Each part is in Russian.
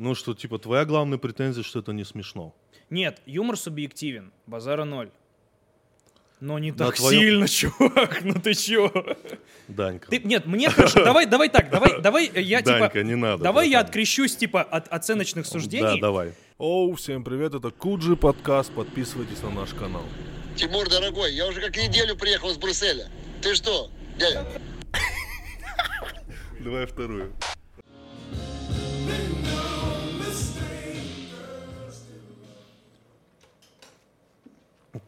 Ну, что, типа, твоя главная претензия, что это не смешно. Нет, юмор субъективен, базара ноль. Но не так твоем- сильно, чувак, ну ты чё? Данька. Ты, нет, мне хорошо, давай, давай так, давай, давай, я Данька, типа, не надо. давай я открещусь, типа, от оценочных Да, суждений. давай. Оу, всем привет, это Куджи подкаст, подписывайтесь на наш канал. Тимур, дорогой, я уже как неделю приехал из Брюсселя. Ты что, дядя? Давай вторую.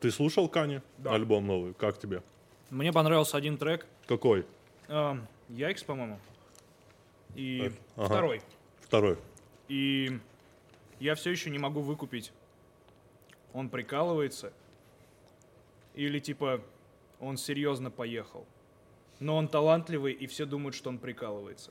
Ты слушал Кани? Альбом новый. Как тебе? Мне понравился один трек, Какой? эм, Яйкс, по-моему, и Так, ага. второй. Второй. И я все еще не могу выкупить. Он прикалывается. Или типа он серьезно поехал. Но он талантливый, и все думают, что он прикалывается.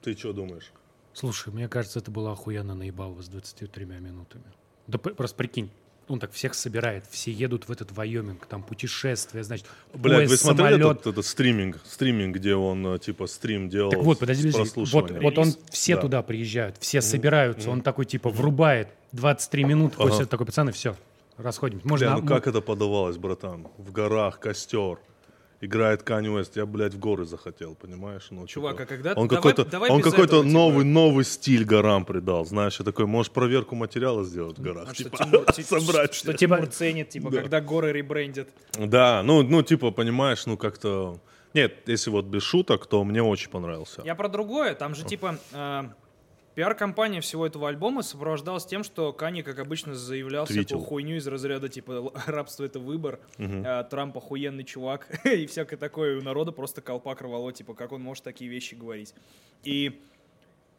Ты что думаешь? Слушай, мне кажется, это было охуенно наебалово с 23 минутами. Да просто прикинь, он так всех собирает, все едут в этот Вайоминг, там путешествие, значит, Блядь, поезд, вы смотрели самолет. этот, этот стриминг? Стриминг, где он, э, типа, стрим делал Так вот, подожди, подожди. Вот, вот он, все Да. туда приезжают, все собираются, он такой, типа, врубает 23 минут, Ага. после такой, пацаны, все, расходимся. Можно, Бля, ну как это подавалось, братан? В горах, костер. Играет Kanye West. Я, блядь, в горы захотел, понимаешь? Ну, Чувак, типа, а когда- Он какой-то, давай он какой-то этого, типа. новый, новый стиль горам придал. Знаешь, я такой, можешь проверку материала сделать в горах? А что типа, Тимур, ти- собрать. что Типа- Тимур ценит, типа, Да. когда горы ребрендят. Да, ну, ну, типа, понимаешь, ну, как-то... Нет, если вот без шуток, то мне очень понравился. Я про другое. Там же, типа, э, пиар-компания всего этого альбома сопровождалась тем, что Кани, как обычно, заявлял Твитил. всякую хуйню из разряда, типа, «Л- рабство — это выбор, э, Трамп охуенный чувак, и всякое такое. И у народа просто колпак рвало, типа, как он может такие вещи говорить. И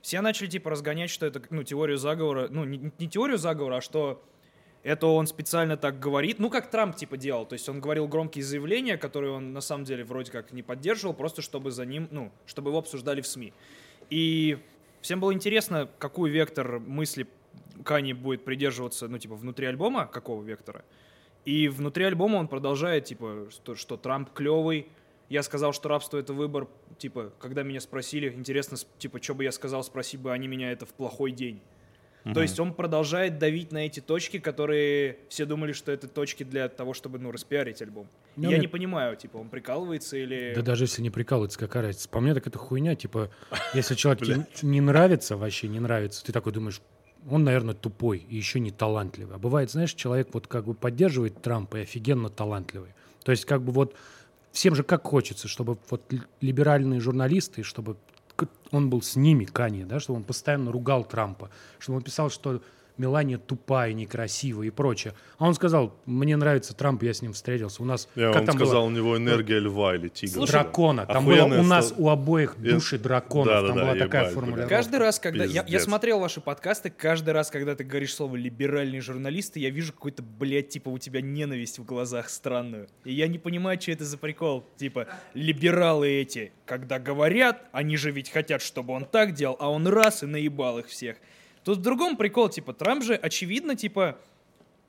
все начали, типа, разгонять, что это, ну, теорию заговора, ну, не, не теорию заговора, а что это он специально так говорит, ну, как Трамп, типа, делал. То есть он говорил громкие заявления, которые он, на самом деле, вроде как не поддерживал, просто чтобы за ним, ну, чтобы его обсуждали в СМИ. И всем было интересно, какой вектор мысли Кани будет придерживаться, ну, типа, внутри альбома, какого вектора. И внутри альбома он продолжает, типа, что, что Трамп клевый. Я сказал, что рабство это выбор. Типа, когда меня спросили, интересно, типа, что бы я сказал, спроси бы они меня это в плохой день. То есть он продолжает давить на эти точки, которые все думали, что это точки для того, чтобы, ну, распиарить альбом. Ну, я мне- не понимаю, типа, он прикалывается или... Да даже если не прикалывается, какая разница. По мне так это хуйня, типа, если человек тебе не нравится, вообще не нравится, ты такой думаешь, он, наверное, тупой и еще не талантливый. А бывает, знаешь, человек вот как бы поддерживает Трампа и офигенно талантливый. То есть как бы вот всем же как хочется, чтобы вот ли- либеральные журналисты, чтобы он был с ними, Кани, да, чтобы он постоянно ругал Трампа, чтобы он писал, что Мелания тупая, некрасивая и прочее. А он сказал, мне нравится Трамп, я с ним встретился. У нас, Я, как он там сказал, было? у него энергия льва или тигра. Слушай, дракона. Там было у нас ста- у обоих души драконов. Да-да-да, Там была такая ебать, формулировка. Каждый раз, когда... Я, я смотрел ваши подкасты, каждый раз, когда ты говоришь слово «либеральные журналисты», я вижу какой-то, блядь, типа у тебя ненависть в глазах странную. И я не понимаю, что это за прикол. Типа, либералы эти, когда говорят, они же ведь хотят, чтобы он так делал, а он раз и наебал их всех. Тут в другом прикол, типа, Трамп же, очевидно, типа,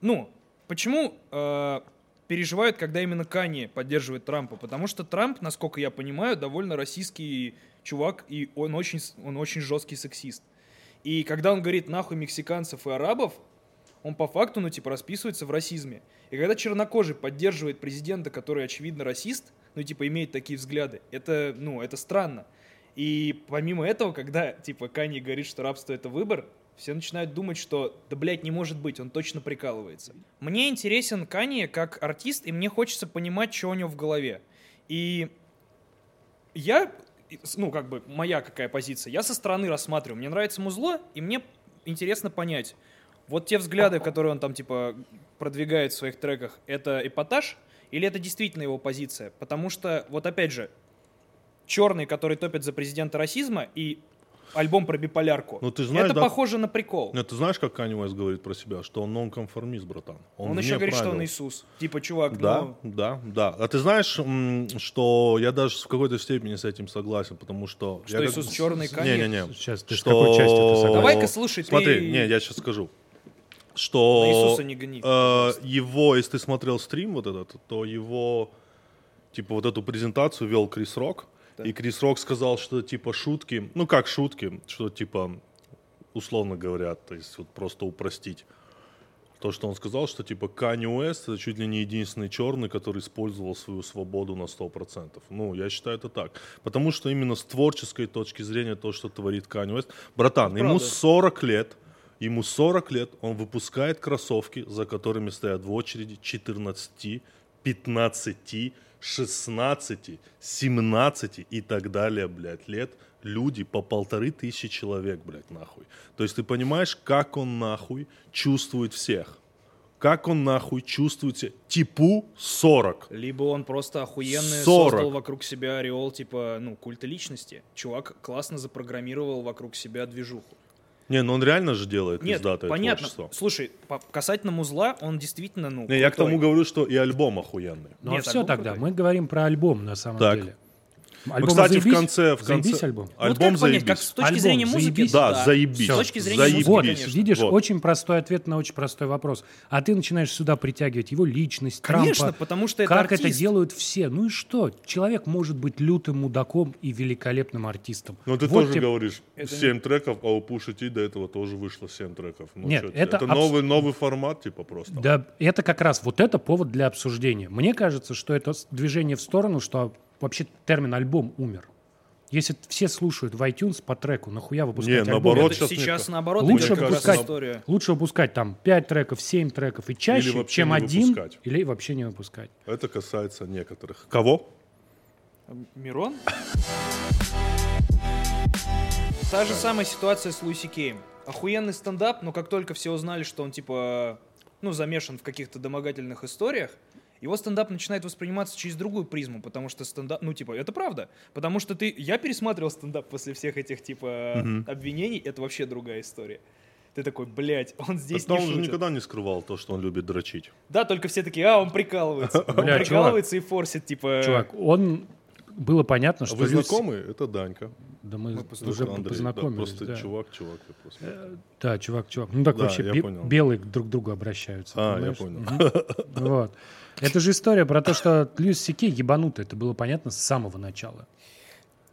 ну, почему э, переживают, когда именно Кани поддерживает Трампа? Потому что Трамп, насколько я понимаю, довольно российский чувак, и он очень, он очень жесткий сексист. И когда он говорит нахуй мексиканцев и арабов, он по факту, ну, типа, расписывается в расизме. И когда чернокожий поддерживает президента, который, очевидно, расист, ну, типа, имеет такие взгляды, это, ну, это странно. И помимо этого, когда, типа, Канье говорит, что рабство — это выбор, все начинают думать, что, да, блядь, не может быть, он точно прикалывается. Мне интересен Канье как артист, и мне хочется понимать, что у него в голове. И я, ну, как бы, моя какая позиция, я со стороны рассматриваю. Мне нравится музло, и мне интересно понять, вот те взгляды, которые он там, типа, продвигает в своих треках, это эпатаж или это действительно его позиция? Потому что, вот опять же, черный, который топит за президента расизма, и альбом про биполярку, Ну, ты знаешь, это да- похоже на прикол. Ну, ты знаешь, как Kanye West говорит про себя? Что он нонконформист, братан. он вне еще говорит, что он правил. Иисус. Типа, чувак, Да, ну... да, да. А ты знаешь, что я даже в какой-то степени с этим согласен, потому что... Что я Иисус черный, Kanye? Не-не-не. Сейчас, ты с Что- какой части ты согласен? Давай-ка слушай, Смотри, ты не, я сейчас скажу. Что на Иисуса не гони. э, его, если ты смотрел стрим вот этот, то его, типа, вот эту презентацию вел Крис Рок. И Крис Рок сказал, что, типа, шутки, ну, как шутки, что, типа, условно говоря, то есть вот просто упростить. То, что он сказал, что типа Kanye West это чуть ли не единственный черный, который использовал свою свободу на 100%. Ну, я считаю это так. Потому что именно с творческой точки зрения то, что творит Kanye West. Братан, ему правда. 40 лет, ему 40 лет, он выпускает кроссовки, за которыми стоят в очереди 14, 15, 16, 17 и так далее, блядь, лет. Люди по полторы тысячи человек, блядь, нахуй. То есть ты понимаешь, как он нахуй чувствует всех? Как он нахуй чувствует всех? Типу 40. Либо он просто охуенно 40. создал вокруг себя ореол, типа, ну, культа личности. Чувак классно запрограммировал вокруг себя движуху. Не, ну он реально же делает Нет, пиздатое понятно. творчество. Слушай, по- касательно музла, он действительно, ну, Не, я к крутой. тому говорю, что и альбом охуенный. Ну Нет, все альбом тогда, крутой. мы говорим про альбом на самом Так. деле. Ну, Альбом кстати, в заебись? конце... В конце... Заебись альбом? Ну, вот Альбом как понять, как заебись. с точки Альбом зрения музыки, заебись? Да, заебись. С точки зрения Заебись. музыки, Вот, конечно. видишь, Вот. очень простой ответ на очень простой вопрос. А ты начинаешь сюда притягивать его личность, Конечно, Трампа. потому что это Как это артист. делают все? Ну и что? Человек может быть лютым мудаком и великолепным артистом. Ну ты Вот тоже тебе- говоришь, Это 7 треков, а у Пуши Ти до этого тоже вышло 7 треков. Ну, Нет, тебе? это это абс- новый, новый формат, типа, просто. Да, это как раз вот это повод для обсуждения. Мне кажется, что это движение в сторону, что вообще термин альбом умер. Если все слушают в iTunes по треку, нахуя выпускать Не, альбом? наоборот, сейчас сейчас наоборот Лучше выпускать- история. Лучше выпускать там 5 треков, 7 треков и чаще, Или чем один, выпускать. или вообще не выпускать. Это касается некоторых. Кого? Мирон? Та же самая ситуация с Луиси Кейм. Охуенный стендап, но как только все узнали, что он типа, ну, замешан в каких-то домогательных историях, его стендап начинает восприниматься через другую призму, потому что стендап, ну, типа, это правда. Потому что ты, я пересматривал стендап после всех этих, типа, обвинений, это вообще другая история. Ты такой, блядь, он здесь Так не он же шутит. никогда не скрывал то, что он любит дрочить. Да, только все такие, а, он прикалывается. Он Бля, чувак. прикалывается и форсит, типа... Чувак, он... Было понятно, А что... вы знакомы? Это Данька. Да мы, Мы уже Андрей, да, познакомились. просто да. чувак, чувак. я просто- Да, чувак, чувак. Ну так Да, вообще я бе- понял. белые друг к другу обращаются. А, я понимаешь? понял. Мгм. Вот. Это же история про то, что Льюис Сикей ебанутый. Это было понятно с самого начала.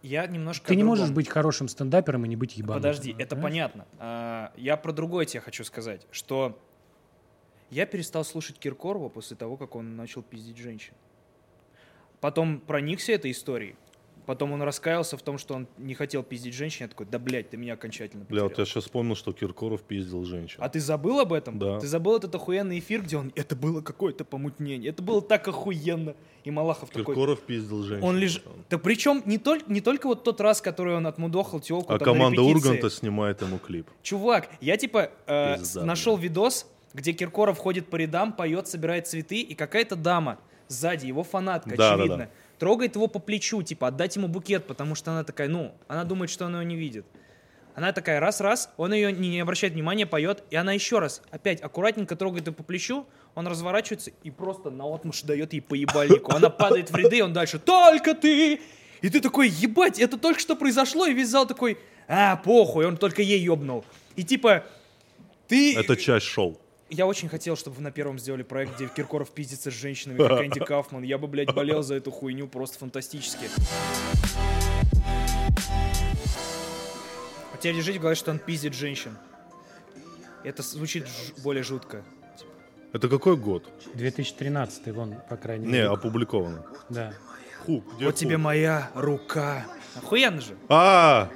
Я немножко Ты не другом. можешь быть хорошим стендапером и не быть ебанутым. Подожди, это понимаешь? понятно. А, я про другое тебе хочу сказать, что я перестал слушать Киркорова после того, как он начал пиздить женщин. Потом проникся этой историей. Потом он раскаялся в том, что он не хотел пиздить женщин. Я такой, да, блядь, ты меня окончательно Бля, вот потерял. я сейчас вспомнил, что Киркоров пиздил женщин. А ты забыл об этом? Да. Ты забыл этот охуенный эфир, где он... Это было какое-то помутнение. Это было так охуенно. И Малахов такой... Киркоров пиздил женщин. Он лежит... Да причем не только, не только вот тот раз, который он отмудохал телку А команда. Урганта снимает ему клип. Чувак, я типа э, Пизда, нашел видос, где Киркоров ходит по рядам, поет, собирает цветы, и какая-то дама сзади, его фанатка, Да, очевидно, да, да. Трогает его по плечу, типа, отдать ему букет, потому что она такая, ну, она думает, что он ее не видит. Она такая, раз-раз, он ее не, обращает внимания, поет, и она еще раз, опять аккуратненько трогает ее по плечу, он разворачивается и просто наотмашь дает ей по ебальнику. Она падает в ряды, он дальше, только ты! И ты такой, ебать, это только что произошло, и весь зал такой, а, похуй, он только ей ебнул. И типа, ты... Это часть шоу. Я очень хотел, чтобы вы на первом сделали проект, где Киркоров пиздится с женщинами, как Энди Кафман. Я бы, блядь, болел за эту хуйню просто фантастически. А тебе лежит в голове, что он пиздит женщин. Это звучит ж- более жутко. Это какой год? 2013 вон, по крайней Не, мере. опубликовано. Да. Ху, где вот ху? тебе моя рука. Охуенно же. А!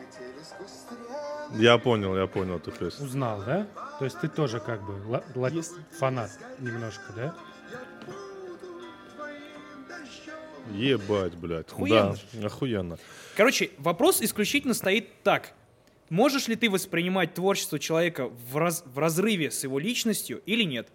Я понял, я понял эту песню. Узнал, да? То есть ты тоже как бы ла- ла- Если- фанат немножко, да? Ебать, блядь. Охуенно Да, охуенно. Короче, вопрос исключительно стоит так. Можешь ли ты воспринимать творчество человека в, раз- в разрыве с его личностью или нет?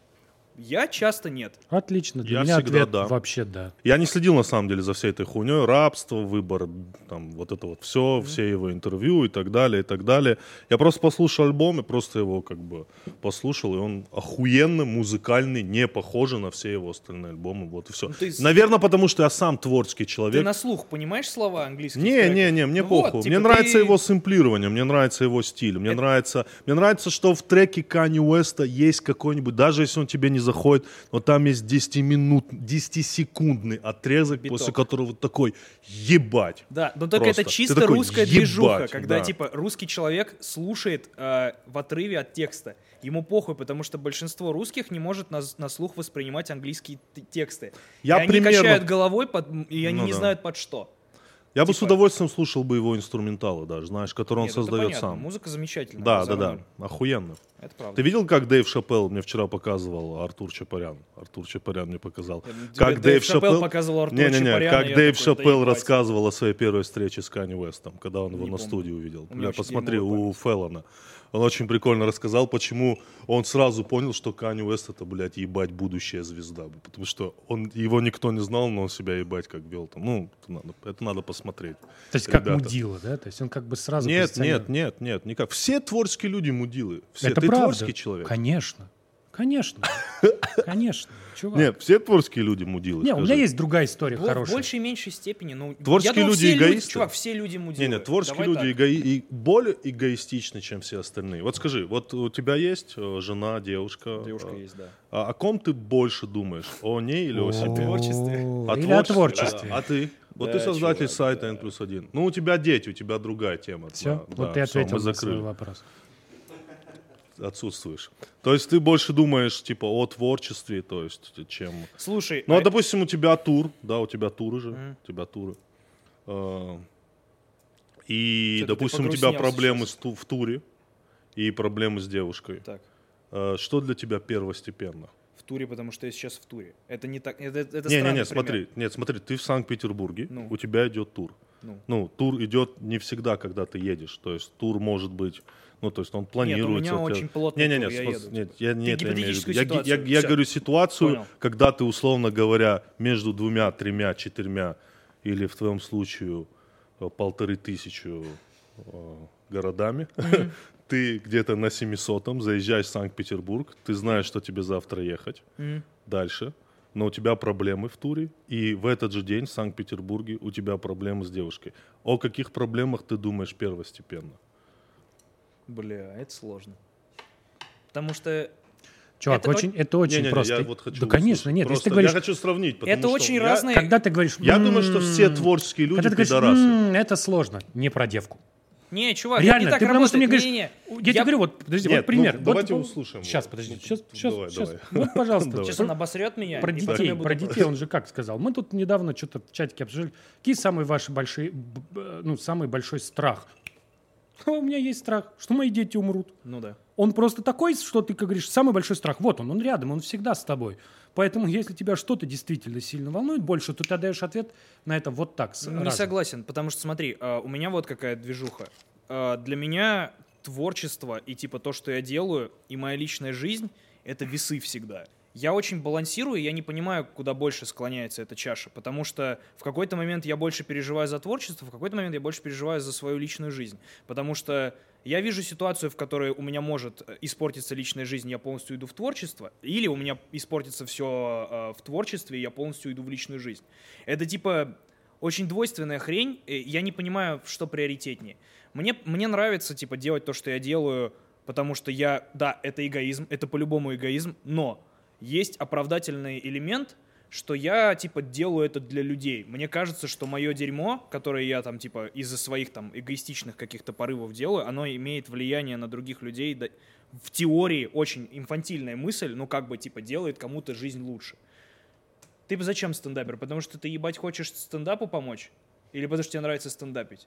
Я часто нет. Отлично. Для Я меня всегда ответ да. вообще да. Я не следил на самом деле за всей этой хуйней. Рабство, выбор, там, вот это вот все, все его интервью и так далее, и так далее. Я просто послушал альбом и просто его как бы послушал, и он охуенно музыкальный, не похожий на все его остальные альбомы. Вот и все. Ну, ты Наверное, потому что я сам творческий Ты человек. на слух понимаешь слова английских? Не, треков? не, не, мне Ну вот, похуй. типа мне нравится ты- его сэмплирование, мне нравится его стиль, мне Это- нравится, мне нравится, что в треке Kanye Уэста есть какой-нибудь, даже если он тебе не заходит, но там есть 10 минут, 10-секундный отрезок, Биток. после которого такой ебать. Да, но только Просто. это Ты чисто такой, русская «Ебать», движуха, когда да. типа русский человек слушает э, в отрыве от текста. Ему похуй, потому что большинство русских не может на, на слух воспринимать английские тексты. Я и они примерно- качают головой, под, и они Ну не да. знают под что. Я бы с Типа- удовольствием слушал бы его инструменталы даже, знаешь, которые он Нет, создает сам. Музыка замечательная. Да, да, да, охуенно. Это правда. Ты видел, как Дэйв Шапелл мне вчера показывал Артур Чапарян? Артур Чапарян мне показал. Я думаю, Как Дэйв Дэйв Шапелл Шапелл показывал Артура Не-не-не, Чапаряна, как я Дэйв такой, Шапелл рассказывал о своей первой встрече с Канни Уэстом, когда он его Не на помню. студии увидел. Бля, посмотри, у Феллона. Он очень прикольно рассказал, почему он сразу понял, что Канни Уэст это, блядь, ебать будущая звезда. Потому что он, его никто не знал, но он себя ебать как вел там. Ну, это надо, это надо посмотреть. То есть как Ребята. мудила, да? То есть он как бы сразу Нет, нет, нет, нет, никак. Все творческие люди мудилы. Все. Это Ты правда. творческий человек? Конечно. Конечно. Конечно. Чувак. Нет, все творческие люди мудилы. Не, у меня скажи. есть другая история Бо- В хорошая. большей и меньшей степени. Ну, Творческие думаю, люди эгоисты. чувак, все люди мудилы. Не, не, творческие Давай люди эго- и более эгоистичны, чем все остальные. Вот скажи, вот у тебя есть э, жена, девушка. Девушка э, есть, да. А о ком ты больше думаешь? О ней или о себе? творчестве. О, Или о творчестве. А ты? Вот ты создатель сайта. N плюс один. Ну, у тебя дети, у тебя другая тема. Все, вот ты ответил на свой вопрос. Отсутствуешь. То есть ты больше думаешь, типа, о творчестве, то есть, чем... Слушай, Ну, а, а- допустим, у тебя тур, да, у тебя туры же, Мгм. у тебя туры. А, И, Что-то допустим, у тебя проблемы с ту- в туре и проблемы с девушкой. так, А, Что для тебя первостепенно? в туре, потому что я сейчас в туре. Это не так, это, это Не, не, не, смотри, нет, смотри, ты в Санкт-Петербурге, Ну. у тебя идет тур. Ну. Ну, тур идет не всегда, когда ты едешь. То есть тур может быть, ну, то есть он планируется. меня у тебя- очень плотный Не, не, не, я еду. нет, я не это имею в виду. Я, я, я говорю ситуацию, Понял. когда ты, условно говоря, между двумя, тремя, четырьмя или в твоем случае полторы тысячи э, городами, ты где-то на 700-м заезжаешь в Санкт-Петербург, ты знаешь, что тебе завтра ехать дальше, но у тебя проблемы в туре, и в этот же день в Санкт-Петербурге у тебя проблемы с девушкой. О каких проблемах ты думаешь первостепенно? Бля, это сложно. Потому что Чувак, Это очень, это очень Не-не-не, просто. я вот хочу да, конечно, нет. Если ты говоришь, Я хочу сравнить, потому это что очень я- разные... когда ты говоришь... Я думаю, что все «М-м-м», творческие люди Когда ты говоришь, пидорасы. «М, это сложно. Не про девку. Не, чувак, Реально, не так ты потому что мне говоришь, я, тебе говорю, вот, подожди, Нет, вот пример. ну, Вот, давайте вот- услышим Сейчас, подожди, Ну, сейчас, сейчас, давай, сейчас. давай. Вот, пожалуйста. Давай. Сейчас он обосрет меня. Про детей, про детей он же как сказал. Мы тут недавно что-то в чатике обсуждали. Какие самые ваши большие, ну, самый большой страх? У меня есть страх, что мои дети умрут. Ну да. Он просто такой, что ты, как говоришь, самый большой страх. Вот он, он рядом, он всегда с тобой. Поэтому, если тебя что-то действительно сильно волнует больше, то ты даешь ответ на это вот так. с- Не разом. согласен, потому что смотри, а, у меня вот какая движуха. А, Для меня творчество и типа то, что я делаю, и моя личная жизнь — это весы всегда. Я очень балансирую, я не понимаю, куда больше склоняется эта чаша, потому что в какой-то момент я больше переживаю за творчество, в какой-то момент я больше переживаю за свою личную жизнь, потому что я вижу ситуацию, в которой у меня может э, испортиться личная жизнь, я полностью иду в творчество, или у меня испортится все в творчестве, и я полностью иду в личную жизнь. Это типа очень двойственная хрень. э, Я не понимаю, что приоритетнее. Мне, мне нравится, типа, делать то, что я делаю, потому что я, да, это эгоизм, это по-любому эгоизм, но есть оправдательный элемент, что я, типа, делаю это для людей. Мне кажется, что мое дерьмо, которое я, там, типа, из-за своих, там, эгоистичных каких-то порывов делаю, оно имеет влияние на других людей. В теории очень инфантильная мысль, ну, как бы, типа, делает кому-то жизнь лучше. Ты зачем стендапер? Потому что ты ебать хочешь стендапу помочь? Или потому что тебе нравится стендапить?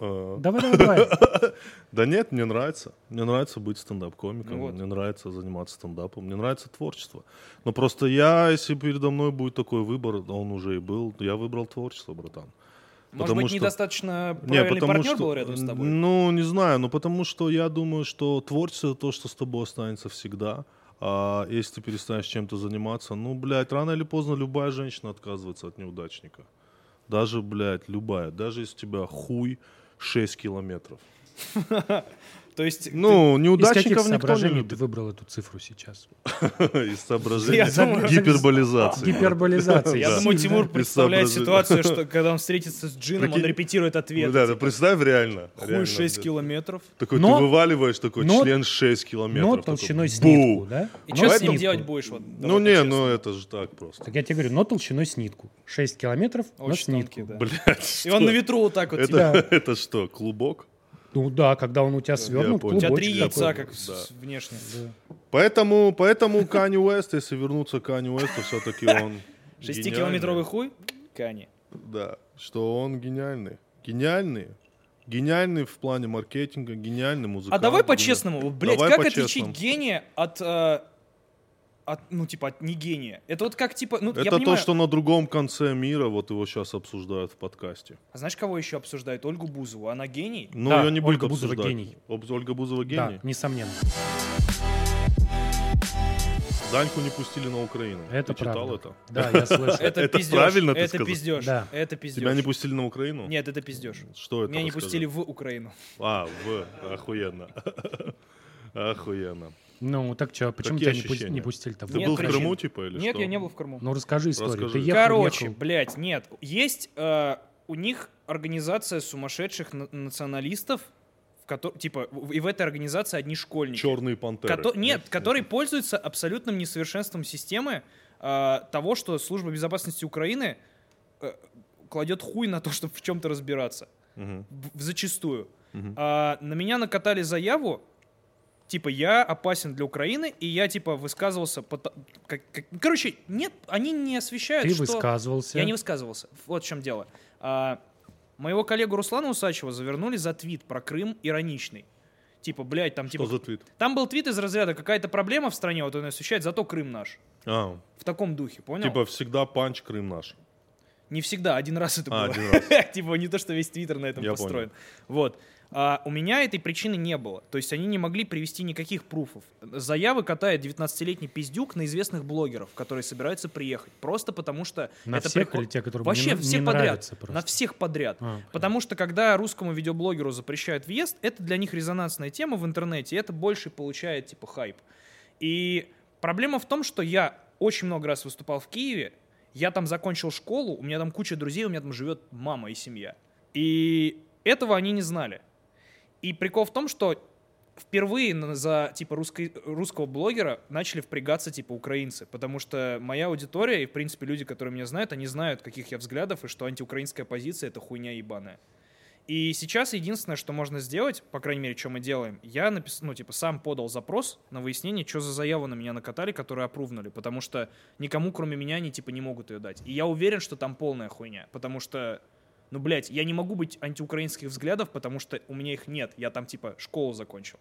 Э, Давай, давай, давай. Да нет, мне нравится. Мне нравится быть стендап-комиком, Ну вот. мне нравится заниматься стендапом, мне нравится творчество. Но просто я, если передо мной будет такой выбор, он уже и был, я выбрал творчество, братан. Может Потому быть, что- недостаточно Не, правильный потому партнер что, был рядом с тобой? Ну, не знаю, но потому что я думаю, что творчество то, что с тобой останется всегда. А если ты перестанешь чем-то заниматься, ну, блядь, рано или поздно любая женщина отказывается от неудачника. Даже, блядь, любая. Даже если у тебя хуй 6 километров. То есть, Ну, Из каких неудачников никто не соображений ты любит. выбрал эту цифру сейчас? Из соображений гиперболизации. Гиперболизация. я думаю, Тимур Из представляет ситуацию, что когда он встретится с Джином, он репетирует ответ. Да, да, представь реально. Хуй реально, 6 да. километров. Такой ты вываливаешь такой член 6 километров. Но толщиной с бу! нитку, да? И что с ним делать будешь? Ну не, ну это же так просто. Так я тебе говорю, но толщиной с нитку. 6 километров, но Очень с нитку. тонкий, да. Блять, И он на ветру вот так вот. типа, это что, клубок? Ну да, когда он у тебя свернут. У тебя три такой. яйца, как да. внешне. Поэтому, поэтому Канни Уэст, если вернуться к Канни Уэсту, все-таки он Шестикилометровый хуй? Кани. Да, что он гениальный. Гениальный. Гениальный в плане маркетинга, гениальный музыкант. А давай по-честному, блядь, Давай как по-честному. отличить гения от, э, от, ну, типа, от не гения? Это вот как, типа, ну, я Это то, понимаю... что на другом конце мира, вот его сейчас обсуждают в подкасте. А знаешь, кого еще обсуждают? Ольгу Бузову. Она гений? Но Да, ее не Ольга Бузова обсуждать. гений. Об- Ольга Бузова гений. Да, несомненно. Даньку не пустили на Украину. Это Ты читал правда. это? Да, я слышал. Это, Это пиздеж. правильно ты Это сказал? пиздеж. Да. Это пиздеж. Тебя не пустили на Украину? Нет, это пиздеж. Что это? Меня не пустили в Украину. А, в. Охуенно. Охуенно. Ну, так что, почему Какие тебя не, пу- ощущения? не пустили-то? в Ты Нет был в причин. Крыму, типа, или Нет, что? я не был в Крыму. Ну, расскажи историю. Расскажи. Ты ехал, Короче, ехал. блядь, нет. Есть э, у них организация сумасшедших на- националистов, в кото- типа, в- и в этой организации одни школьники. Черные пантеры. Кото- нет, которые пользуются абсолютным несовершенством системы э, того, что Служба безопасности Украины э, кладет хуй на то, чтобы в чем-то разбираться. Мгм. В- в- зачастую. Мгм. А, на меня накатали заяву, типа, я опасен для Украины, и я, типа, высказывался... пото- как- как- Короче, нет, они не освещают, Ты что... высказывался. Я не высказывался. Вот в чем дело. А, моего коллегу Руслана Усачева завернули за твит про Крым ироничный. Типа, блядь, там, Что типа... за твит? Там был твит из разряда «Какая-то проблема в стране, вот он освещает, зато Крым наш». А, В таком духе, понял? типа всегда панч Крым наш. Не всегда, один раз это А, было. один раз. типа не то, что весь твиттер на этом Я построен. Вот. А у меня этой причины не было. То есть они не могли привести никаких пруфов. Заявы катает 19-летний пиздюк на известных блогеров, которые собираются приехать. Просто потому что На это всех прикол- или те, которым Вообще не, все не подряд. просто? На всех подряд. А, Потому что когда русскому видеоблогеру запрещают въезд, это для них резонансная тема в интернете, и это больше получает типа хайп. И проблема в том, что я очень много раз выступал в Киеве, я там закончил школу, у меня там куча друзей, у меня там живет мама и семья. И этого они не знали. И прикол в том, что впервые за типа русско- русского блогера начали впрягаться типа украинцы, потому что моя аудитория и в принципе люди, которые меня знают, они знают, каких я взглядов и что антиукраинская позиция это хуйня ебаная. И сейчас единственное, что можно сделать, по крайней мере, что мы делаем, я напис... ну, типа, сам подал запрос на выяснение, что за заяву на меня накатали, которые опрувнули, потому что никому, кроме меня, они, типа, не могут ее дать. И я уверен, что там полная хуйня, потому что, ну, блядь, я не могу быть антиукраинских взглядов, потому что у меня их нет, я там, типа, школу закончил.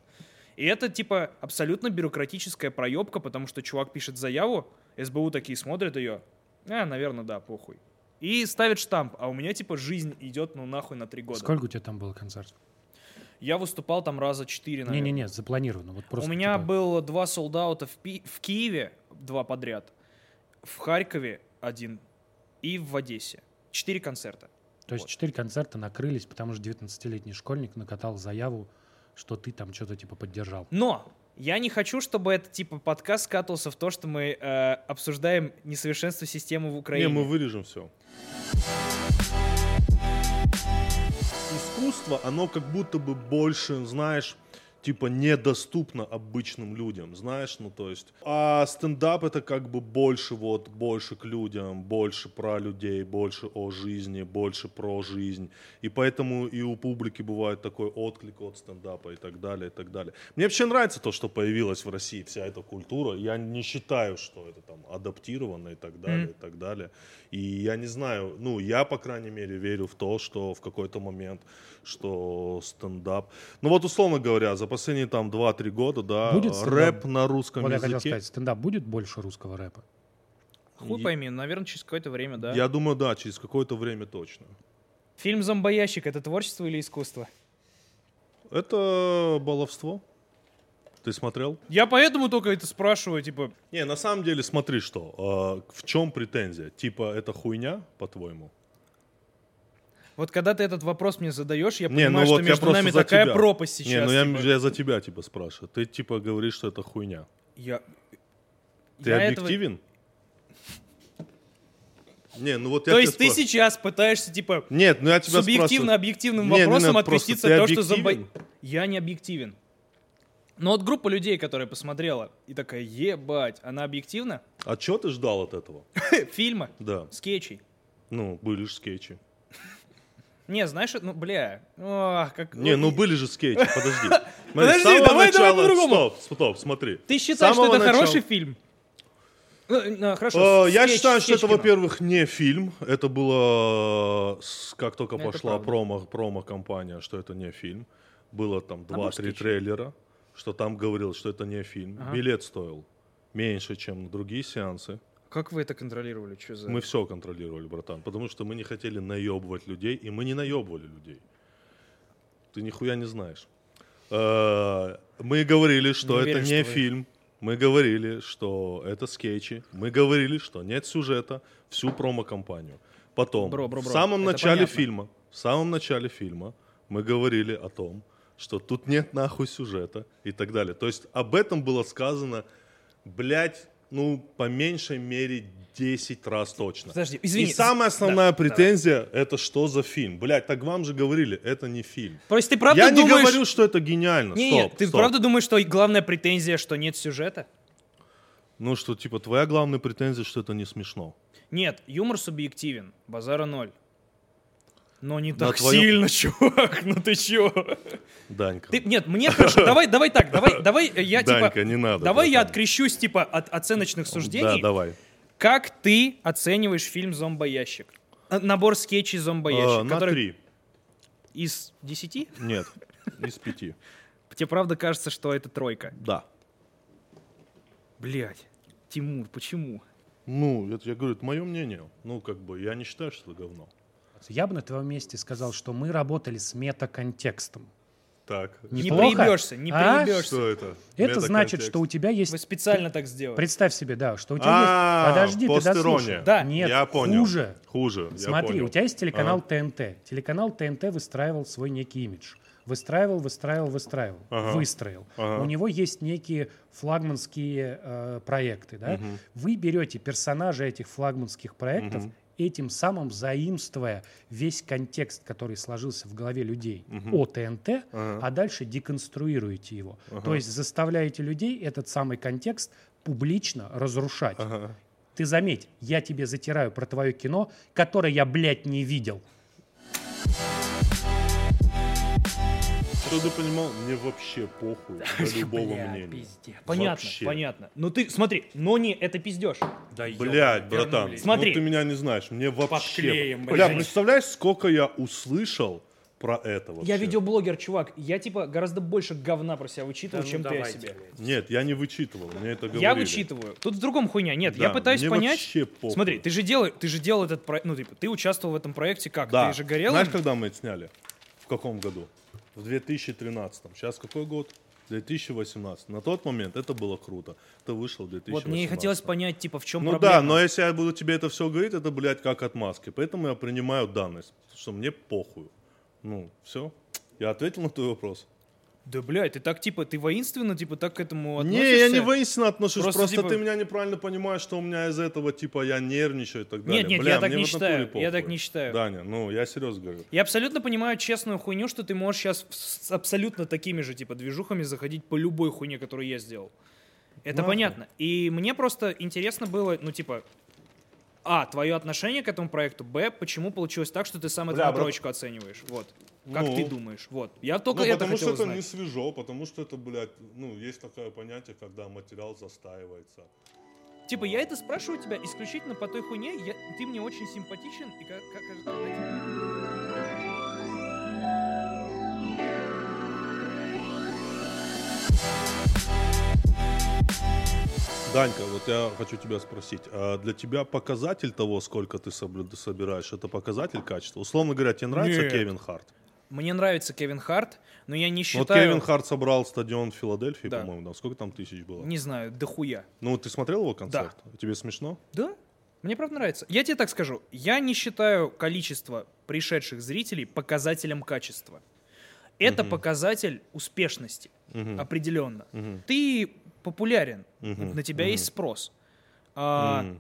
И это, типа, абсолютно бюрократическая проебка, потому что чувак пишет заяву, СБУ такие смотрят ее, а, наверное, да, похуй. И ставит штамп, а у меня, типа, жизнь идет, ну, нахуй на три года. Сколько у тебя там было концертов? Я выступал там раза четыре, наверное. Не-не-не, запланировано. Вот просто, У меня типа, было два солдата в, Пи- в Киеве, два подряд, в Харькове один и в Одессе. Четыре концерта. То есть четыре концерта накрылись, потому что 19-летний школьник накатал заяву, что ты там что-то типа поддержал. Но я не хочу, чтобы этот типа подкаст скатывался в то, что мы э, обсуждаем несовершенство системы в Украине. Не, мы вырежем все. Искусство, оно как будто бы больше, знаешь, типа недоступно обычным людям, знаешь, ну то есть. А стендап это как бы больше вот, больше к людям, больше про людей, больше о жизни, больше про жизнь. И поэтому и у публики бывает такой отклик от стендапа и так далее, и так далее. Мне вообще нравится то, что появилась в России вся эта культура. Я не считаю, что это там адаптировано и так далее, Мгм. и так далее. И я не знаю, ну, я, по крайней мере, верю в то, что в какой-то момент, что стендап... Ну, вот, условно говоря, за последние там 2-3 года, да, Будет стендап? рэп на русском Вот я хотел языке... сказать, стендап будет больше русского рэпа? Хуй пойми, наверное, через какое-то время, да. Я думаю, да, через какое-то время точно. Фильм «Зомбоящик» — это творчество или искусство? Это баловство. Ты смотрел? Я поэтому только это спрашиваю, типа, Не, на самом деле, смотри, что. э, в чем претензия? Типа, это хуйня, по-твоему? Вот когда ты этот вопрос мне задаешь, я Не, понимаю, ну что вот я между нами такая тебя. пропасть сейчас. Не, ну я, типа. я за тебя типа спрашиваю. Ты типа говоришь, что это хуйня. Я- Ты я этого- объективен? Не, ну вот я То есть ты спрашиваю. сейчас пытаешься, типа, Нет, ну я тебя субъективно объективным Не, вопросом просто откреститься ты то, что зомби... объективен? Я не объективен. Но вот группа людей, которая посмотрела и такая, ебать, она объективна? А что ты ждал от этого? Фильма, Да. скетчей. Ну, были же скетчи. Не, знаешь, ну, бля, ох, как... Не, ну были же скетчи, подожди. Подожди, давай, давай по-другому. Стоп, стоп, смотри. Ты считаешь, что это хороший фильм? Ну, ну, хорошо, Э, Я считаю, что это, во-первых, не фильм. Это было, э, как только пошла промо-компания, что это не фильм. Было там Набор 2-3 скетчей. трейлера, что там говорил, что это не фильм. Билет стоил меньше, чем на другие сеансы. Как вы это контролировали? Что за... Мы все контролировали, братан, потому что мы не хотели наебывать людей, и мы не наебывали людей. Ты нихуя не знаешь. Э, Мы говорили, что Не это уверен, не что фильм. Мы говорили, что это скетчи. Мы говорили, что нет сюжета всю промо-компанию. Потом, Бро, бро, бро, в самом это начале понятно. фильма, в самом начале фильма мы говорили о том, что тут нет нахуй сюжета и так далее. То есть об этом было сказано, блядь, ну, по меньшей мере 10 раз точно. Подожди, извини. И самая основная Да, претензия это что за фильм? Блядь, так вам же говорили, это не фильм. То есть ты правда Я думаешь... не говорю, что это гениально. Не, стоп, нет, ты стоп. правда думаешь, что главная претензия, что нет сюжета? Ну что, типа, твоя главная претензия, что это не смешно. Нет, юмор субъективен, базара ноль. Но не На так твоем- сильно, чувак, ну ты чё? Данька. Ты, нет, мне хорошо, давай, давай так, давай, давай э, я Данька, типа... не надо. Давай я открещусь, типа, от оценочных Да, суждений. давай. Как ты оцениваешь фильм «Зомбоящик»? Э, Набор скетчей А, «Зомбоящик», на который три. из десяти? Нет, из пяти. Тебе правда кажется, что это тройка? Да. Блять, Тимур, почему? Ну, это я говорю, это мое мнение. Ну, как бы, я не считаю, что это говно. Я бы на твоем месте сказал, что мы работали с метаконтекстом. Так. Не Неплохо? проебешься, не А? проебешься. Что это? Это значит, что у тебя есть... Вы специально так сделали. Представь себе, да, что у тебя А, есть... Подожди, ты дослушай. Да. Нет, Я понял. хуже. Хуже. я Смотри, понял. у тебя есть телеканал ТНТ. Телеканал ТНТ выстраивал свой некий имидж. Выстраивал, выстраивал, выстраивал. Ага. Выстроил. Ага. У него есть некие флагманские э, проекты. Да? Вы берете персонажа этих флагманских проектов, этим самым заимствуя весь контекст, который сложился в голове людей о ТНТ, Ага. а дальше деконструируете его. То есть заставляете людей этот самый контекст публично разрушать. Ага. Ты заметь, я тебе затираю про твое кино, которое я, блядь, не видел. Что ты понимал, мне вообще похуй на любого мнения. пиздец. Понятно, Вообще. понятно. Ну ты, смотри, но не это пиздеж. Да Блядь, братан, Смотри. ну ты меня не знаешь, мне вообще... Подклеим, Бля, блядь. представляешь, сколько я услышал про это вообще? Я видеоблогер, чувак. Я типа гораздо больше говна про себя вычитывал, чем ты о себе. Нет, я не вычитывал, мне это говорили. Я вычитываю. Тут в другом хуйня. Нет, я Да, пытаюсь мне понять. вообще похуй. Смотри, ты же делал, ты же делал этот проект, ну типа, ты участвовал в этом проекте как? Да. Ты же горел? Знаешь, когда мы это сняли? В каком году? В 2013. Сейчас какой год? 2018. На тот момент это было круто. Это вышло в 2018. Вот мне и хотелось понять, типа, в чем Ну проблема. да, но если я буду тебе это все говорить, это, блядь, как отмазки. Поэтому я принимаю данность, что мне похуй. Ну, все. Я ответил на твой вопрос. Да, блядь, ты так, типа, ты воинственно, типа, так к этому Не, относишься? я не воинственно отношусь, Просто, просто, типа- ты меня неправильно понимаешь, что у меня из этого, типа, я нервничаю и так далее. Нет, нет, Бля, я так не считаю, я так не считаю. Даня, ну, я серьезно говорю. Я абсолютно понимаю честную хуйню, что ты можешь сейчас с абсолютно такими же, типа, движухами заходить по любой хуйне, которую я сделал. Это Нахуй. понятно. И мне просто интересно было, ну, типа, а, твое отношение к этому проекту, б, почему получилось так, что ты сам это Бля, на брат. троечку оцениваешь, вот. Как Ну. ты думаешь, вот. Я только Ну, это потому что хотел это узнать. не свежо, потому что это, блядь, ну, есть такое понятие, когда материал застаивается. Типа, я это спрашиваю тебя исключительно по той хуйне, я- ты мне очень симпатичен, и как, как- когда Данька, вот я хочу тебя спросить, а для тебя показатель того, сколько ты собираешь, это показатель качества? Условно говоря, тебе нравится Нет. Кевин Харт? Мне нравится Кевин Харт, но я не Вот считаю... Кевин Харт собрал стадион в Филадельфии, Да. по-моему, да? Сколько там тысяч было? Не знаю, дохуя. Ну, вот ты смотрел его концерт? Тебе смешно? Да? Мне правда нравится. Я тебе так скажу. Я не считаю количество пришедших зрителей показателем качества. Это Мгм. показатель успешности. Мгм. Определенно. Мгм. Ты популярен. Мгм. На тебя Мгм. есть спрос. А, Мгм.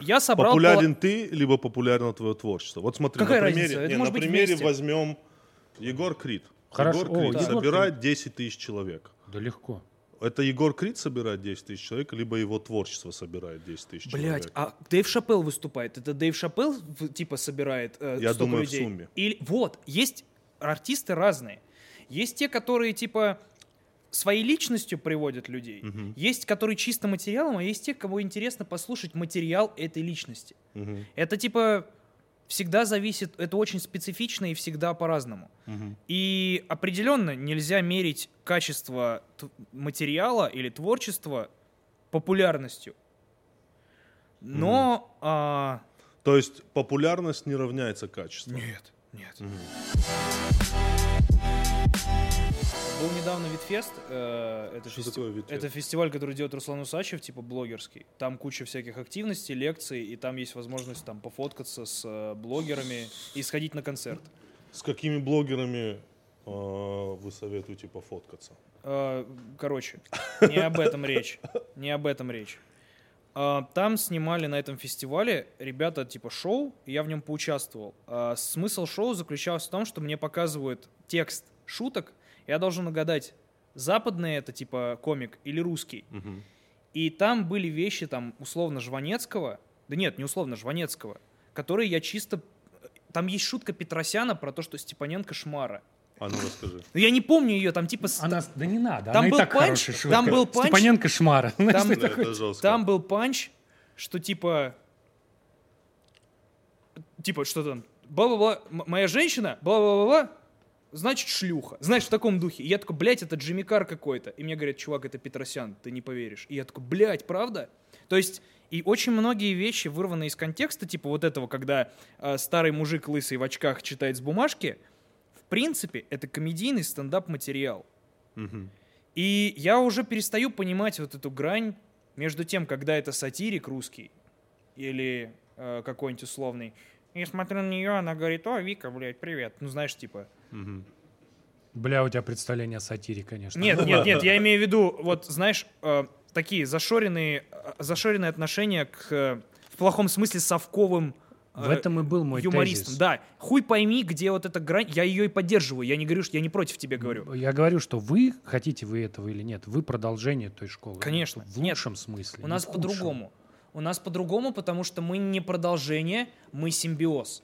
Я собрал... Популярен ты, либо популярно твое творчество. Вот смотри, Какая на примере, разница? Это не, может на быть примере возьмем Егор Крид. Хорошо. Егор О, Крид Егор собирает 10 тысяч человек. Да легко. Это Егор Крид собирает 10 тысяч человек, либо его творчество собирает 10 тысяч Блять, человек. а Дэйв Шапелл выступает. Это Дэйв Шапелл в- типа собирает э, Я думаю, в людей? сумме. Или вот есть артисты разные. Есть те, которые типа своей личностью приводят людей. Мгм. Есть, которые чисто материалом, а есть те, кого интересно послушать материал этой личности. Мгм. Это типа всегда зависит, это очень специфично и всегда по-разному. Мгм. И определенно нельзя мерить качество материала или творчества популярностью. Но а, То есть популярность не равняется качеству. нет, нет. Мгм. Был недавно Видфест. э, это, Что фести- такое Видфест? это фестиваль, который делает Руслан Усачев, типа блогерский. Там куча всяких активностей, лекций, и там есть возможность там пофоткаться с э, блогерами и сходить на концерт. С какими блогерами э, вы советуете пофоткаться? Э, Короче, не об этом речь. Не об этом речь. А, Там снимали на этом фестивале ребята типа шоу, и я в нем поучаствовал. Смысл шоу заключался в том, что мне показывают текст шуток, я должен угадать, западный это типа комик или русский. Мгм. И там были вещи там условно Жванецкого, да нет, не условно Жванецкого, которые я чисто... Там есть шутка Петросяна про то, что Степаненко шмара. А ну расскажи. Но я не помню ее, там типа... Она, да не надо, Там она был и так панч, шутка. там был панч. Степаненко шмара. Там- Да, такое? это жестко. Там был панч, что типа... Типа, что там? Бла-бла-бла, моя женщина, бла-бла-бла, значит шлюха. Знаешь, в таком духе. И я такой, блядь, это Джимми Кар какой-то. И мне говорят, чувак, это Петросян, ты не поверишь. И я такой, блядь, правда? То есть, и очень многие вещи вырваны из контекста, типа вот этого, когда э, старый мужик лысый в очках читает с бумажки, в принципе, это комедийный стендап-материал. Мгм. И я уже перестаю понимать вот эту грань между тем, когда это сатирик русский или э, какой-нибудь условный. Я смотрю на нее, она говорит, о, Вика, блядь, привет. Ну, знаешь, типа... Мгм. Бля, у тебя представление о сатире, конечно. Нет, нет, нет, я имею в виду, вот, знаешь, э, такие зашоренные, э, зашоренные отношения к, э, в плохом смысле, совковым В э, этом и был мой юмористам. тезис. Да, хуй пойми, где вот эта грань. Я ее и поддерживаю. Я не говорю, что я не против тебе говорю. Я говорю, что вы, хотите вы этого или нет, вы продолжение той школы. Конечно. В Нет. лучшем смысле. У нас в по-другому. У нас по-другому, потому что мы не продолжение, мы симбиоз.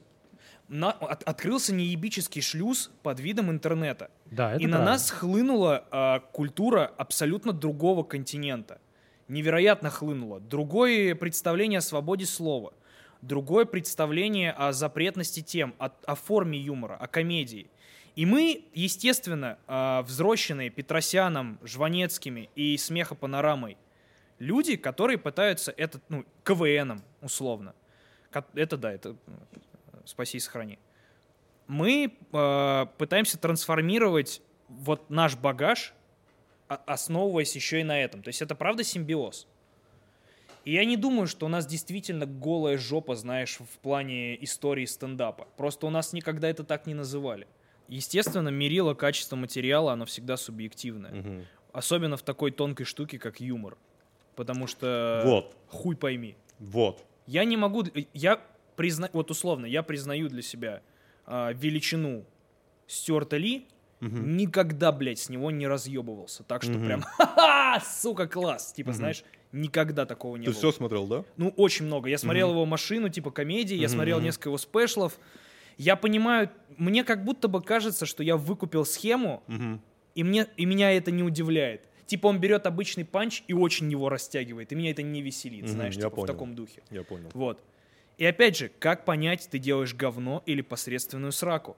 На- от- открылся неебический шлюз под видом интернета. Да, это и на правда. нас хлынула а, культура абсолютно другого континента. Невероятно хлынула. Другое представление о свободе слова. Другое представление о запретности тем, о, о форме юмора, о комедии. И мы, естественно, а, взросленные Петросяном, Жванецкими и смехопанорамой, люди, которые пытаются это, ну, КВНом, условно. Это да, это спаси и сохрани. Мы э, пытаемся трансформировать вот наш багаж, основываясь еще и на этом. То есть это правда симбиоз. И я не думаю, что у нас действительно голая жопа, знаешь, в плане истории стендапа. Просто у нас никогда это так не называли. Естественно, мерило качество материала, оно всегда субъективное. Мгм. Особенно в такой тонкой штуке, как юмор. Потому что Вот. хуй пойми. Вот. Я не могу... Я признаю... Вот условно, я признаю для себя а, величину Стюарта Ли. Мгм. Никогда, блядь, с него не разъебывался. Так что Мгм. прям, ха-ха, сука, класс. Типа, Мгм. знаешь, никогда такого не Ты было. все смотрел, да? Ну, очень много. Я смотрел Мгм. его машину, типа комедии, я Мгм, смотрел несколько его спешлов. Я понимаю, мне как будто бы кажется, что я выкупил схему, Мгм. и, мне, и меня это не удивляет. Типа он берет обычный панч и очень его растягивает, и меня это не веселит, Мгм, знаешь, я типа в понял. таком духе. Я понял. Вот. И опять же, как понять, ты делаешь говно или посредственную сраку?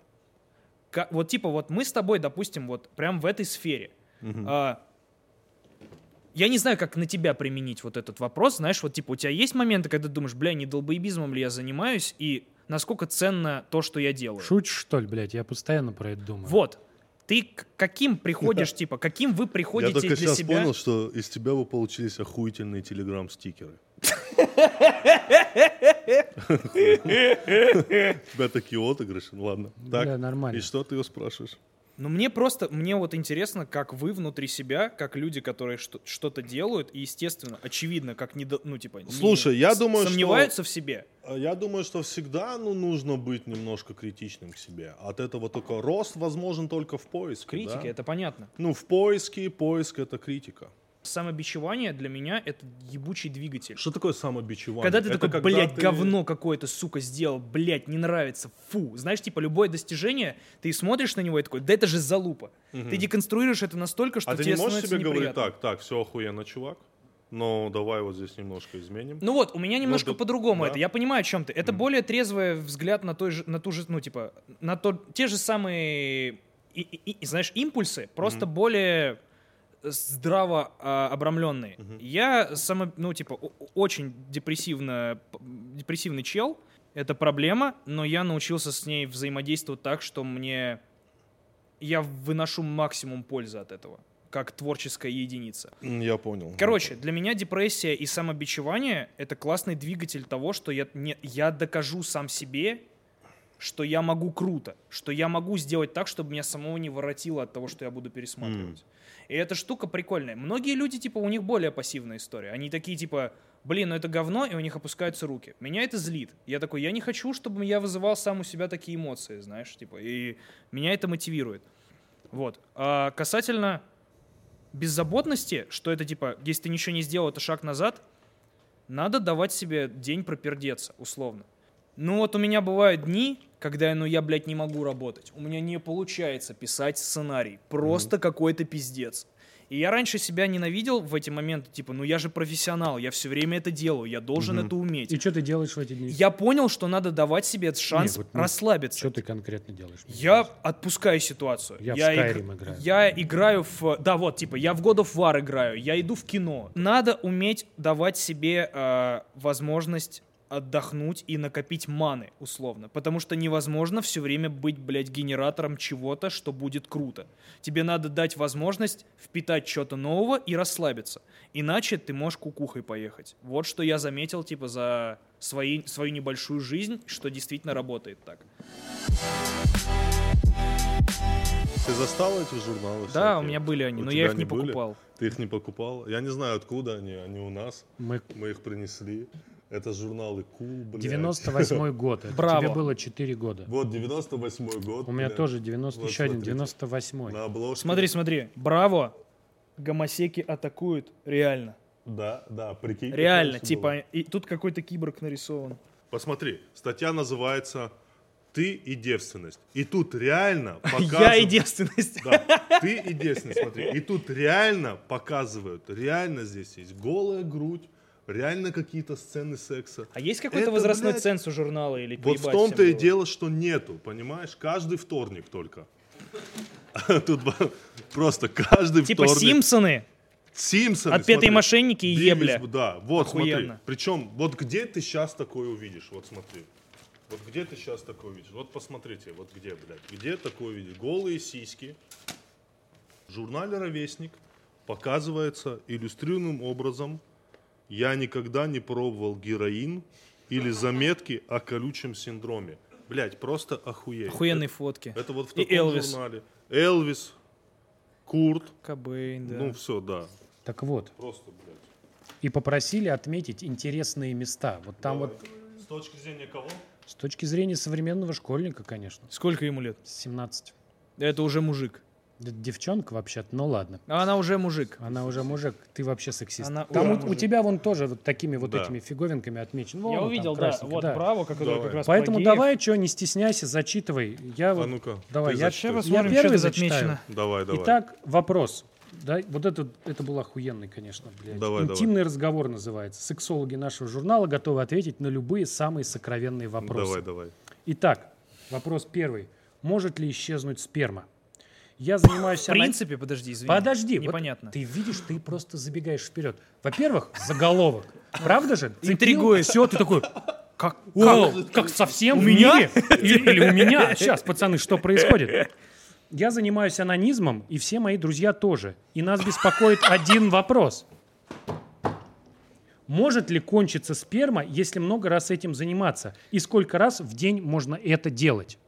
Ка- вот типа вот мы с тобой, допустим, вот прям в этой сфере. Мгм. А, я не знаю, как на тебя применить вот этот вопрос. Знаешь, вот типа у тебя есть моменты, когда ты думаешь, бля, не долбоебизмом ли я занимаюсь, и насколько ценно то, что я делаю. Шутишь, что ли, блядь? Я постоянно про это думаю. Вот. Ты к каким приходишь, типа, каким вы Я приходите только для сейчас себя? понял, что из тебя бы получились охуительные телеграм-стикеры. У тебя такие отыгрыши, ну ладно. Так, Бля, нормально. и что ты его спрашиваешь? Ну, мне просто, мне вот интересно, как вы внутри себя, как люди, которые что- что-то делают, и, естественно, очевидно, как не, ну, типа, не- Слушай, я с- думаю, что- сомневаются в себе. А Я думаю, что всегда ну, нужно быть немножко критичным к себе. От этого только рост возможен только в поиске. Критика, да? это понятно. Ну, в поиске, поиск это критика. Самобичевание для меня — это ебучий двигатель. Что такое самобичевание? Когда ты Это такой, когда блядь, ты- говно какое-то, сука, сделал, блядь, не нравится, фу. Знаешь, типа, любое достижение, ты смотришь на него и такой, да это же залупа. Ты деконструируешь это настолько, что А ты тебе не можешь себе говорить неприятно. так, так, все охуенно, чувак, но давай вот здесь немножко изменим. Ну вот, у меня немножко да- по-другому да. это. Я понимаю, о чем ты. Это более трезвый взгляд на, той же, на ту же, ну, типа, на то, те же самые, и, и- и, знаешь, импульсы, просто более здраво а, обрамленные. Я само, ну, типа, очень депрессивно, депрессивный чел. Это проблема, но я научился с ней взаимодействовать так, что мне... Я выношу максимум пользы от этого, как творческая единица. Я понял. Короче, для меня депрессия и самобичевание — это классный двигатель того, что я, не, я докажу сам себе, что я могу круто, что я могу сделать так, чтобы меня самого не воротило от того, что я буду пересматривать. И эта штука прикольная. Многие люди, типа, у них более пассивная история. Они такие, типа, блин, ну это говно, и у них опускаются руки. Меня это злит. Я такой, я не хочу, чтобы я вызывал сам у себя такие эмоции, знаешь, типа, и меня это мотивирует. Вот. А касательно беззаботности, что это типа, если ты ничего не сделал, это шаг назад, надо давать себе день пропердеться, условно. Ну вот у меня бывают дни, когда я, ну я, блядь, не могу работать. У меня не получается писать сценарий. Просто какой-то пиздец. И я раньше себя ненавидел в эти моменты, типа, ну я же профессионал, я все время это делаю, я должен это уметь. И что ты делаешь в эти дни? Я понял, что надо давать себе шанс Не, вот, ну, расслабиться. Что ты конкретно делаешь? Я отпускаю ситуацию. Я в иг- Skyrim играю. Я играю в... Да, вот, типа, я в God of War играю, я иду в кино. Надо уметь давать себе э, возможность отдохнуть и накопить маны, условно. Потому что невозможно все время быть, блядь, генератором чего-то, что будет круто. Тебе надо дать возможность впитать что-то нового и расслабиться. Иначе ты можешь кукухой поехать. Вот что я заметил, типа, за свои, свою небольшую жизнь, что действительно работает так. Ты застал эти журналы? Да, всякие? у меня были они, У но я их не были? покупал. Ты их не покупал? Я не знаю, откуда они, они у нас. Мы... Мы их принесли. Это журналы Cool, блядь. 98 год. Это Браво. Тебе было 4 года. Вот, 98 год. У меня блядь. тоже 90, Вот еще один, смотрите. 98 На обложке. Смотри, смотри, браво, гомосеки атакуют, реально. Да, да, прикинь. Реально, типа, было. и тут какой-то киборг нарисован. Посмотри, статья называется «Ты и девственность». И тут реально Я показывают... и девственность. Да, ты и девственность, смотри. И тут реально показывают, реально здесь есть голая грудь, реально какие-то сцены секса. А есть какой-то Это, возрастной блядь, ценз у журнала или Вот в том-то и было? дело, что нету, понимаешь? Каждый вторник только. Тут просто каждый Типа вторник. Симпсоны, Симпсоны, отпетые смотри. мошенники и Бивис, ебля. Да, вот смотри. Охуенно. Причем, вот где ты сейчас такое увидишь? Вот смотри. Вот где ты сейчас такое увидишь? Вот посмотрите, вот где, блядь. Где такое увидишь? Голые сиськи. В журнале «Ровесник» показывается иллюстрированным образом «Я никогда не пробовал героин» или заметки о колючем синдроме. Блять, просто охуеть. Охуенные фотки. Это, это вот в И таком Элвис. журнале. Элвис, Курт, Кобейн, да. ну все, да. Так вот, Просто, блядь. и попросили отметить интересные места. Вот там вот С точки зрения кого? с точки зрения современного школьника, конечно, Сколько ему лет? 17. Это уже мужик. Девчонка вообще-то, ну ладно. А она уже мужик. Она уже мужик, ты вообще сексист. Она Там у, у тебя вон тоже вот такими вот Да. этими фиговинками отмечен. Вон Я увидел, да. Вот да. браво, который Давай. как раз Поэтому про давай, что, не стесняйся, зачитывай. Я А вот, ну-ка. давай, ты я, зачитай. я первый зачитаю. отмечено. Давай, давай. Итак, вопрос. Да, вот это, это был охуенный, конечно, блядь. Давай, Интимный разговор называется. Сексологи нашего журнала готовы ответить на любые самые сокровенные вопросы. давай, давай. Итак, вопрос первый. Может ли исчезнуть сперма? Я занимаюсь... В принципе, подожди, извини. Подожди, вот Непонятно. ты видишь, ты просто забегаешь вперед. Во-первых, заголовок. Правда же? Интригует. Все, ты такой... Как, как, как совсем у меня? Или, или у меня? Сейчас, пацаны, что происходит? Я занимаюсь анонизмом, и все мои друзья тоже. И нас беспокоит один вопрос. Может ли кончиться сперма, если много раз этим заниматься? И сколько раз в день можно это делать?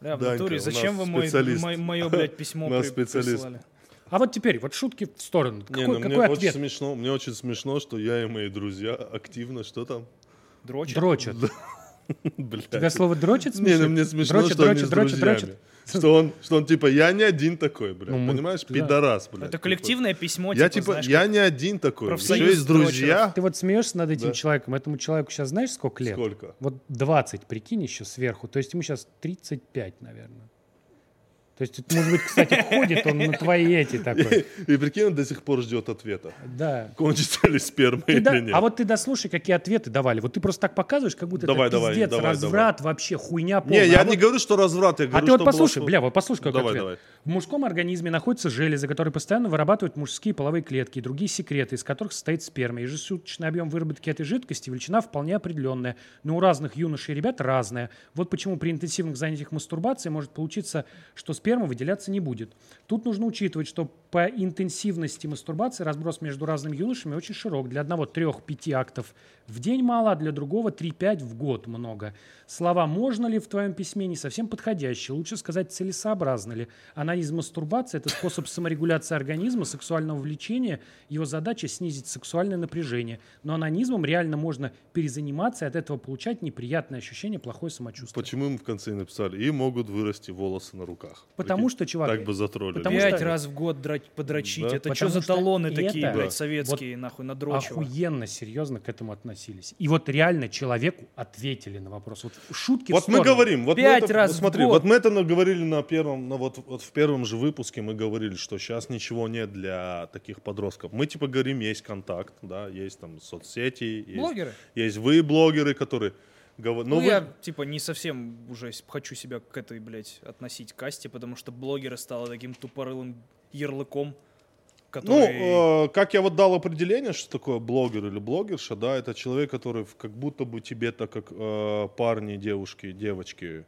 Да, в Данька, натуре, зачем вы мой, мое, блядь, письмо при- присылали? А вот теперь, вот шутки в сторону. Не, Какой, ну, мне какой очень ответ? смешно, мне очень смешно, что я и мои друзья активно, что там? Дрочат? Дрочат. Тебя слово дрочит Не, смешит? ну мне смешно, дрочит, что они дрочит, с дрочит, дрочит. Что он, что он типа, я не один такой, блядь, Ну, понимаешь, да. пидорас, блядь. Это коллективное письмо, Я типа, типа, знаешь, я как- не один такой. Еще есть друзья. Ты вот смеешься над этим Да. человеком. Этому человеку сейчас знаешь, сколько лет? Сколько? Вот 20, прикинь, еще сверху. То есть ему сейчас 35, наверное. То есть, может быть, кстати, ходит он на твои эти такой. И прикинь, он до сих пор ждет ответа. Да. Кончится ли сперма Ты или да- нет. А вот ты дослушай, какие ответы давали. Вот ты просто так показываешь, как будто Давай, это давай, пиздец, давай, разврат, вообще хуйня полная. Не, я А не вот- говорю, что разврат, я А говорю, ты вот было, послушай, что- бля, вот послушай, какой Давай, ответ. давай. В мужском организме находятся железы, которые постоянно вырабатывают мужские половые клетки и другие секреты, из которых состоит сперма. Ежесуточный объем выработки этой жидкости величина вполне определенная, но у разных юношей и ребят разная. Вот почему при интенсивных занятиях мастурбацией может получиться, что сперма выделяться не будет. Тут нужно учитывать, что по интенсивности мастурбации разброс между разными юношами очень широк. Для одного 3-5 актов в день мало, а для другого 3-5 в год много. Слова «можно ли» в твоем письме не совсем подходящие. Лучше сказать «целесообразно ли». Анализ мастурбации – это способ саморегуляции организма, сексуального влечения. Его задача – снизить сексуальное напряжение. Но анонизмом реально можно перезаниматься и от этого получать неприятное ощущение, плохое самочувствие. Почему им в конце написали? И могут вырасти волосы на руках. Потому Прикинь, что, чувак, Так бы затроллили. Пять что- раз в год драть- подрочить. Да. Это Потому что за талоны это- такие, Да. блядь, советские, нахуй, на дрочево? охуенно серьезно к этому относились. И вот реально человеку ответили на вопрос. Вот шутки в Вот мы говорим, вот Пять мы это, раз вот в смотри, год. вот мы это говорили на первом, на вот, вот в первом же выпуске мы говорили, что сейчас ничего нет для таких подростков. Мы типа говорим, есть контакт, да, есть там соцсети, есть, Блогеры? есть вы блогеры, которые говорят, Ну, ну, вы- я, типа, не совсем уже хочу себя к этой, блядь, относить касте, потому что блогеры стало таким тупорылым ярлыком, Ну, который... э, как я вот дал определение, что такое блогер или блогерша, да, это человек, который как будто бы тебе, так как э, парни, девушки, девочки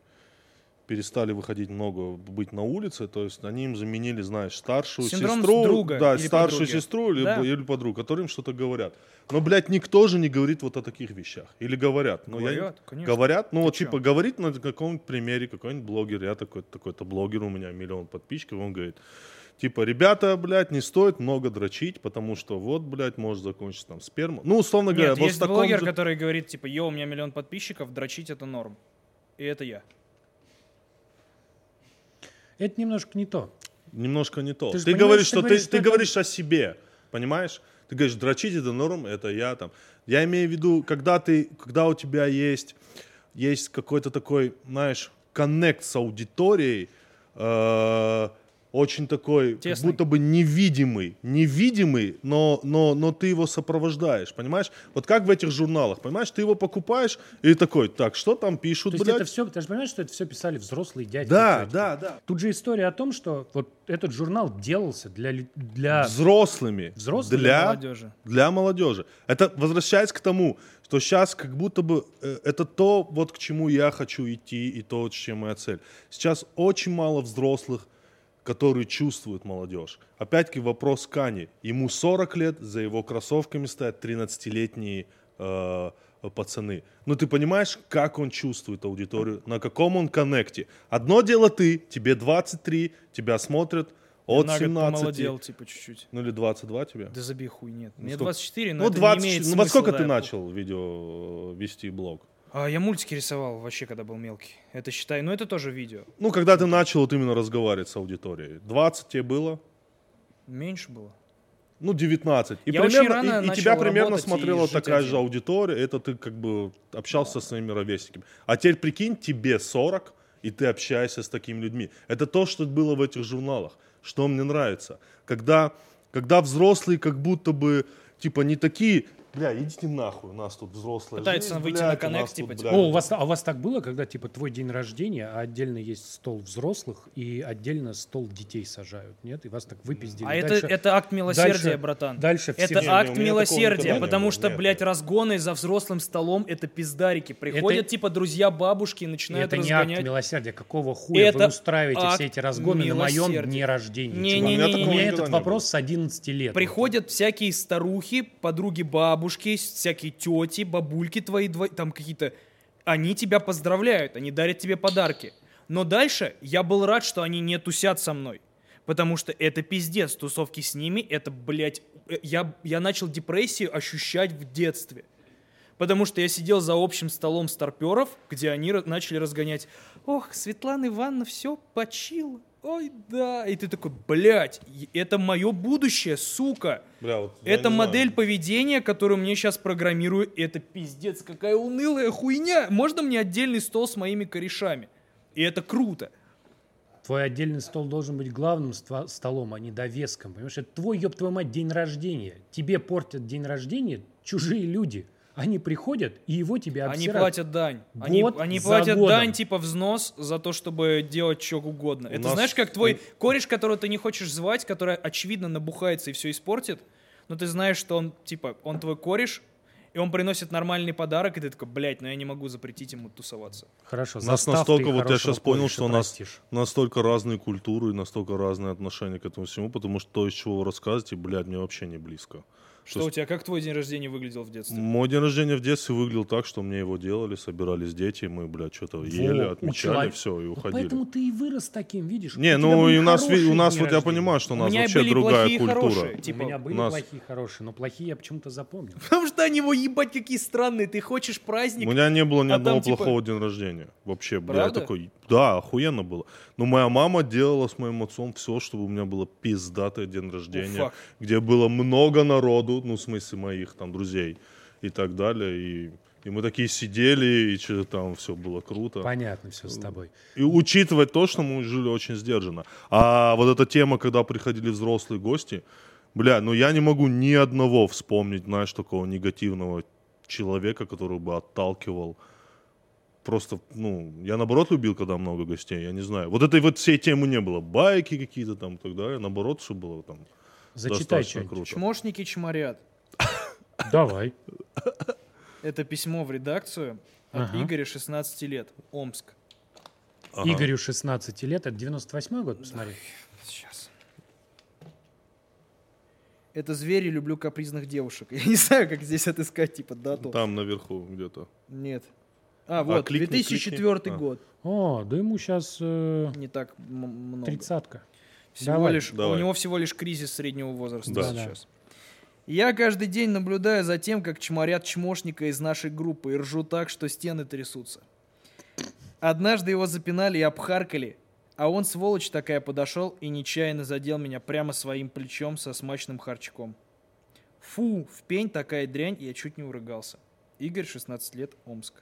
перестали выходить много, быть на улице, то есть они им заменили, знаешь, старшую Синдром сестру, друга да, или старшую подруги. сестру или, Да. или подругу, которые им что-то говорят. Но, блядь, никто же не говорит вот о таких вещах. Или говорят. Ну, я не- Говорят, конечно. Говорят, ну Ты вот чё? типа говорит на каком-нибудь примере какой-нибудь блогер, я такой, такой-то блогер, у меня миллион подписчиков, он говорит, типа, ребята, блядь, не стоит много дрочить, потому что вот, блядь, может закончиться там сперма. Ну, условно говоря, Нет, вот в есть блогер, же- который говорит, типа, йоу, у меня миллион подписчиков, дрочить это норм. И это я. Это немножко не то. немножко не то. Ты Ты, говоришь, ты что говоришь, ты, что ты это- говоришь о себе, понимаешь? Ты говоришь, дрочить это норм, это я там. Я имею в виду, когда ты, когда у тебя есть, есть какой-то такой, знаешь, коннект с аудиторией, э, очень такой, как Тесный. будто бы невидимый, невидимый, но, но, но ты его сопровождаешь, понимаешь? Вот как в этих журналах, понимаешь? Ты его покупаешь и такой, так, что там пишут, То есть блядь? это все, ты же понимаешь, что это все писали взрослые дядьки. Да, тетки. да, да. Тут же история о том, что вот этот журнал делался для, для Взрослыми. Взрослыми для молодежи. Для молодежи. Это возвращаясь к тому, что сейчас как будто бы э, это то, вот к чему я хочу идти и то, чем моя цель. Сейчас очень мало взрослых, которые чувствуют молодежь. Опять-таки вопрос Кани. Ему 40 лет, за его кроссовками стоят 13-летние э, пацаны. Ну ты понимаешь, как он чувствует аудиторию, на каком он коннекте. Одно дело ты, тебе 23, тебя смотрят от на год 17. помолодел, типа, чуть-чуть. Ну или 22 тебе? Да забей хуй, нет. Мне сколько? 24, но Ну, это 20, не имеет ну во сколько да, ты я начал видео э, вести блог? А, я мультики рисовал вообще, когда был мелкий. Это считай, ну это тоже видео. Ну, когда ты начал вот именно разговаривать с аудиторией. 20 тебе было? Меньше было. Ну, 19. И, Я примерно, рано и- и, тебя примерно смотрела такая один. же аудитория. Это ты как бы общался со своими ровесниками. А теперь прикинь, тебе 40, и ты общаешься с такими людьми. Это то, что было в этих журналах. Что мне нравится. Когда, когда взрослые как будто бы, типа, не такие... Бля, идите нахуй, у нас тут взрослые. Пытаются жизнь, выйти блядь, на коннект, нас тут, типа, блядь, О, у вас, а у вас так было, когда типа твой день рождения, а отдельно есть стол взрослых и отдельно стол детей сажают, нет? И вас так выпиздили. А это, Дальше- это акт милосердия, дальше- братан. дальше все- это Не, не, акт меня милосердия, не потому что, нет, блядь, нет. разгоны за взрослым столом это пиздарики. Приходят, Это- типа, друзья бабушки и начинают это не акт разгонять. милосердия. Какого хуя Это вы устраиваете все эти разгоны на моем дне рождения? Не, не, У меня не, такого У меня этот не вопрос с 11 лет. Приходят всякие старухи, подруги бабушки, всякие тети, бабульки твои, там какие-то, они тебя поздравляют, они дарят тебе подарки. Но дальше я был рад, что они не тусят со мной. Потому что это пиздец, тусовки с ними, это, блядь, э, я, я начал депрессию ощущать в детстве. Потому что я сидел за общим столом старперов, где они начали разгонять. Ох, Светлана Ивановна все почила. Ой, да. И ты такой, блядь, это мое будущее, сука. Бля, вот Это не знаю. модель поведения, которую мне сейчас программируют. Это пиздец, какая унылая хуйня. Можно мне отдельный стол с моими корешами? И это круто. Твой отдельный стол должен быть главным столом, а не довеском. Понимаешь, это твой, ёб твою мать, день рождения. Тебе портят день рождения чужие люди. Они приходят, и его тебе Они обсирают. платят дань. Они, Год они за платят годом. дань, типа взнос, за то, чтобы делать что угодно. Это нас- знаешь, как твой кореш, которого ты не хочешь звать, который, очевидно, набухается и все испортит, но ты знаешь, что он, типа, он твой кореш, и он приносит нормальный подарок, и ты такой, блядь, но я не могу запретить ему тусоваться. Хорошо, У нас настолько, вот я сейчас понял, что у нас простишь. настолько разные культуры и настолько разные отношения к этому всему, потому что то, из чего вы рассказываете, блядь, мне вообще не близко. Что То у тебя, как твой день рождения выглядел в детстве? Мой день рождения в детстве выглядел так, что мне его делали, собирались дети, мы, блядь, что-то ели, отмечали, все, и уходили. поэтому ты и вырос таким, видишь? Не, ну и у нас, у нас вот я понимаю, что у нас вообще были другая плохие и культура. хорошие. У Типа, меня были нас- плохие, хорошие, но плохие я почему-то запомнил. Потому что они его ебать какие странные. Ты хочешь праздник, У меня не было ни А одного там, типа- плохого дня рождения. Вообще, бля, такой, да, охуенно было. Но моя мама делала с моим отцом все, чтобы у меня было пиздатое день рождения, где было много народу, ну, в смысле моих там друзей и так далее. И, и мы такие сидели, и что там все было круто. Понятно все с тобой. И учитывать то, что мы жили очень сдержанно. А вот эта тема, когда приходили взрослые гости, бля, ну я не могу ни одного вспомнить, знаешь, такого негативного человека, который бы отталкивал. Просто, ну, я наоборот любил, когда много гостей, я не знаю. Вот этой вот всей темы не было. Байки какие-то там и так далее. Наоборот, что было там Зачитай что-нибудь. круто. чмошники чморят. Давай. Это письмо в редакцию от Ага. Игоря, 16 лет, Омск. Ага. Игорю 16 лет, это 98 год, посмотри. Сейчас. Это звери, люблю капризных девушек. Я не знаю, как здесь отыскать, типа, дату. Там наверху где-то. Нет. А, вот, кликни, 2004 кликни. А. год. О, да ему сейчас Не так много. тридцатка. Всего Давай. лишь, Давай. У него всего лишь кризис среднего возраста Да. сейчас. Я каждый день наблюдаю за тем, как чморят чмошника из нашей группы и ржу так, что стены трясутся. Однажды его запинали и обхаркали, а он, сволочь такая, подошел и нечаянно задел меня прямо своим плечом со смачным харчком. Фу, в пень такая дрянь, я чуть не урыгался. Игорь, 16 лет, Омск.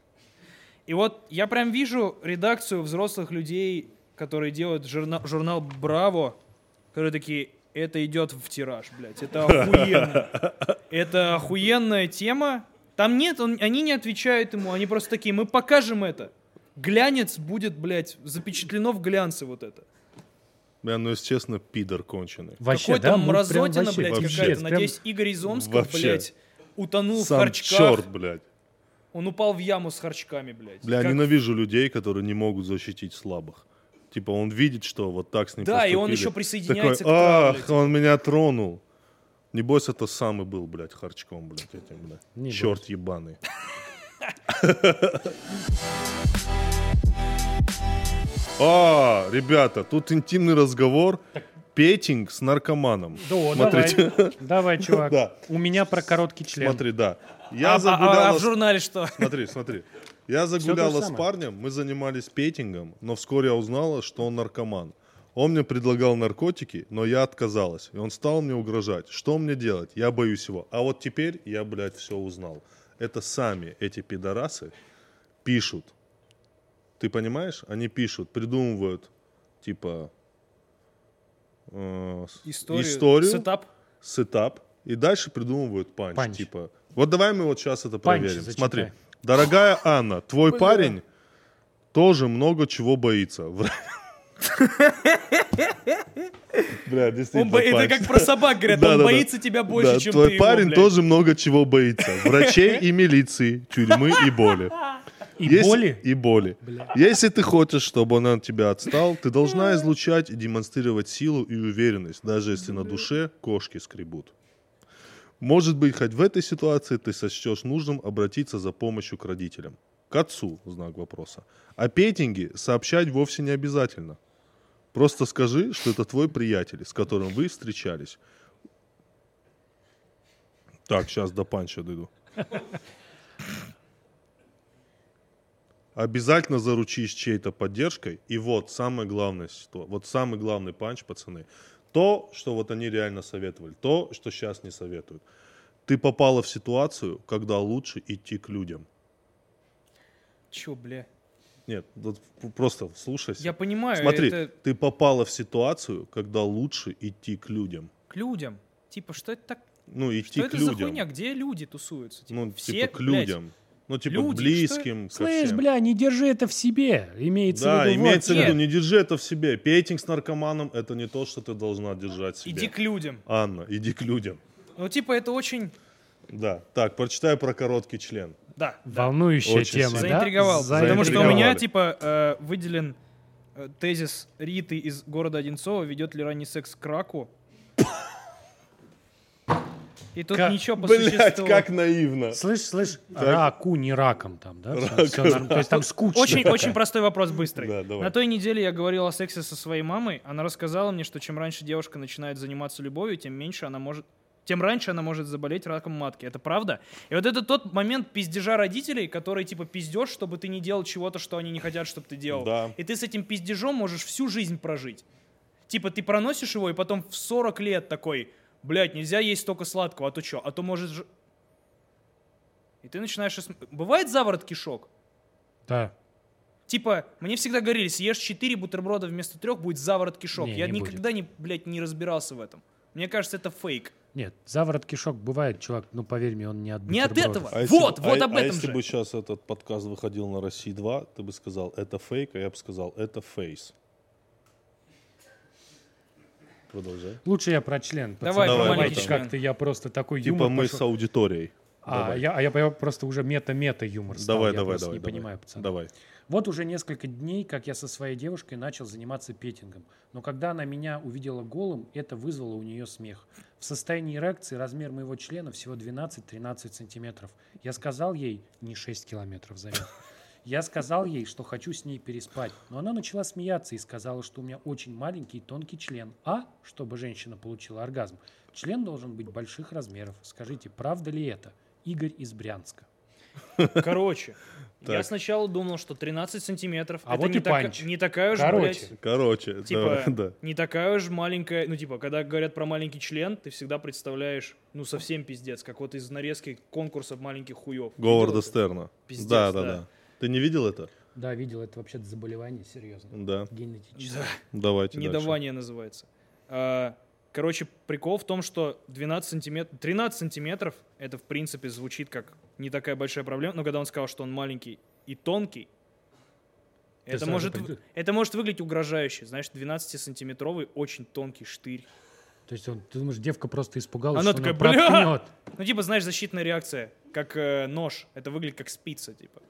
И вот я прям вижу редакцию взрослых людей, которые делают журна- журнал «Браво», которые такие, это идет в тираж, блядь, это охуенно. Это охуенная тема. Там нет, он- они не отвечают ему, они просто такие, мы покажем это. Глянец будет, блядь, запечатлено в глянце вот это. Бля, ну, если честно, пидор конченый. Вообще, Какой-то да, прям мразотина, вообще блядь, вообще. какая-то. Прям- Надеюсь, Игорь из Омска, Вообще. блядь, утонул в Сам харчках. черт, блядь. Он упал в яму с харчками, блядь. Бля, Как- ненавижу людей, которые не могут защитить слабых. Типа он видит, что вот так с ним Да, и он поступили. еще присоединяется Такой, к ах, он меня тронул. Небось, это самый был, блядь, харчком, блядь, этим, блядь. Небось. Черт ебаный. А, ребята, тут интимный разговор. Петинг с наркоманом. Да, Смотрите. давай. Давай, чувак. Да. У меня про короткий член. Смотри, да. Я А- а- а, загуляла в журнале что? Смотри, смотри. Я загуляла с парнем, мы занимались петингом, но вскоре я узнала, что он наркоман. Он мне предлагал наркотики, но я отказалась. И он стал мне угрожать. Что мне делать? Я боюсь его. А вот теперь я, блядь, все узнал. Это сами эти пидорасы пишут. Ты понимаешь? Они пишут, придумывают, типа, э, Историю. историю Сетап. сетап, и дальше придумывают панч. Панч. Типа, вот давай мы вот сейчас это Панч проверим. зачитай. Смотри, дорогая Анна, твой Бля. парень тоже много чего боится. Бля, действительно, бо- Это как про собак говорят, Да, он да, да. боится тебя больше, чем твой ты его, парень тоже много чего боится. Врачей и милиции, тюрьмы и боли. И Если- боли? И боли. Если ты хочешь, чтобы он от тебя отстал, ты должна излучать и демонстрировать силу и уверенность, даже если на душе кошки скребут. Может быть, хоть в этой ситуации ты сочтешь нужным обратиться за помощью к родителям. К отцу, знак вопроса. О петинге сообщать вовсе не обязательно. Просто скажи, что это твой приятель, с которым вы встречались. Так, сейчас до панча дойду. Обязательно заручись чьей-то поддержкой. И вот самое главное, вот самый главный панч, пацаны, то, что вот они реально советовали, то, что сейчас не советуют. Ты попала в ситуацию, когда лучше идти к людям. Чё, бля? Нет, вот просто слушайся. Я понимаю, Смотри, это ты попала в ситуацию, когда лучше идти к людям. к людям. Типа, что это так? Ну, идти Что к это за людям. хуйня? Где люди тусуются? Типа, Ну, все, типа к блядь, людям. Ну, типа люди, близким, ко Слышь, всем. бля, не держи это в себе. Имеется в Да, виду вот имеется в Нет. виду, не держи это в себе. Пейтинг с наркоманом – это не то, что ты должна держать в себе. Иди к людям. Анна, иди к людям. Ну, типа, это очень... Да. Так, прочитай про короткий член. Да, да. волнующая Очень тема, да? Заинтриговал. Потому что у меня, типа, э, выделен э, тезис Риты из города Одинцова, ведет ли ранний секс к раку. И тут Как- ничего по Блять, существу. как наивно. Слышь, слышь, раку, не раком там, да? Всё- всё норм- То есть там скучно. Очень, очень простой вопрос, быстрый. Да, давай. На той неделе я говорил о сексе со своей мамой. Она рассказала мне, что чем раньше девушка начинает заниматься любовью, тем меньше она может тем раньше она может заболеть раком матки. Это правда? И вот это тот момент пиздежа родителей, который типа пиздешь, чтобы ты не делал чего-то, что они не хотят, чтобы ты делал. Да. И ты с этим пиздежом можешь всю жизнь прожить. Типа ты проносишь его, и потом в 40 лет такой, блядь, нельзя есть столько сладкого, а то что? А то может... ж-» И ты начинаешь... Бывает заворот кишок? Да. Типа, мне всегда говорили, съешь 4 бутерброда вместо трех, будет заворот кишок. Не, Я не никогда не, блядь, не разбирался в этом. Мне кажется, это фейк. Нет, заворот кишок бывает, чувак, ну поверь мне, он не от Не от этого. если Вот, бы- вот а- об а этом если же. бы сейчас этот подкаст выходил на России 2, ты бы сказал, это фейк, а я бы сказал, это фейс. Продолжай. Лучше я про член. Давай про маленький член. Как-то я просто такой Типа юмор мы пошел. с аудиторией. А, Давай. я, а я, я просто уже мета-мета юмор стал. Давай, я давай, просто давай. не давай. понимаю, пацаны. Давай. Вот уже несколько дней, как я со своей девушкой начал заниматься петингом. Но когда она меня увидела голым, это вызвало у нее смех. В состоянии эрекции размер моего члена всего 12-13 сантиметров. Я сказал ей, не 6 километров, заметь. Я сказал ей, что хочу с ней переспать, но она начала смеяться и сказала, что у меня очень маленький и тонкий член. А, чтобы женщина получила оргазм, член должен быть больших размеров. Скажите, правда ли это? Игорь из Брянска. Короче, я Так. сначала думал, что 13 сантиметров А это вот не, и така- панч. не такая уж, Короче. блядь, Короче, типа, да, да. не такая уж маленькая, ну, типа, когда говорят про маленький член, ты всегда представляешь, ну, совсем пиздец, как вот из нарезки конкурсов маленьких хуев. Говарда? Стерна. Пиздец, да, да, да. да. Ты не видел это? Да, видел, это вообще заболевание серьезно. Да. Генетическое. Да. Давайте дальше. Недавание называется. А, Короче, прикол в том, что 12 сантиметров, 13 сантиметров, это в принципе звучит как не такая большая проблема, но когда он сказал, что он маленький и тонкий, Ты это может, понял. это может выглядеть угрожающе. Знаешь, 12-сантиметровый очень тонкий штырь. То есть он, ты думаешь, девка просто испугалась, Она что такая, она «Бля!» проткнет. Ну, типа, знаешь, защитная реакция, как э, нож. Это выглядит как спица, типа.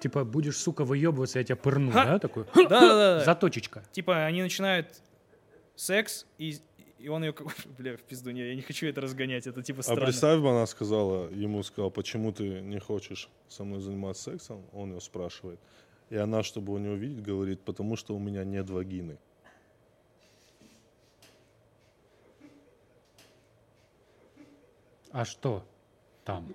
Типа, будешь, сука, выебываться, я тебя пырну, Ха! да, такой? Да-да-да. Заточечка. Типа, они начинают секс, и, и он ее... Бля, в пизду, не, я не хочу это разгонять, это типа А странно. представь бы, она сказала, ему сказал, почему ты не хочешь со мной заниматься сексом? Он ее спрашивает. И она, чтобы его не увидеть, говорит, потому что у меня нет вагины. А что там?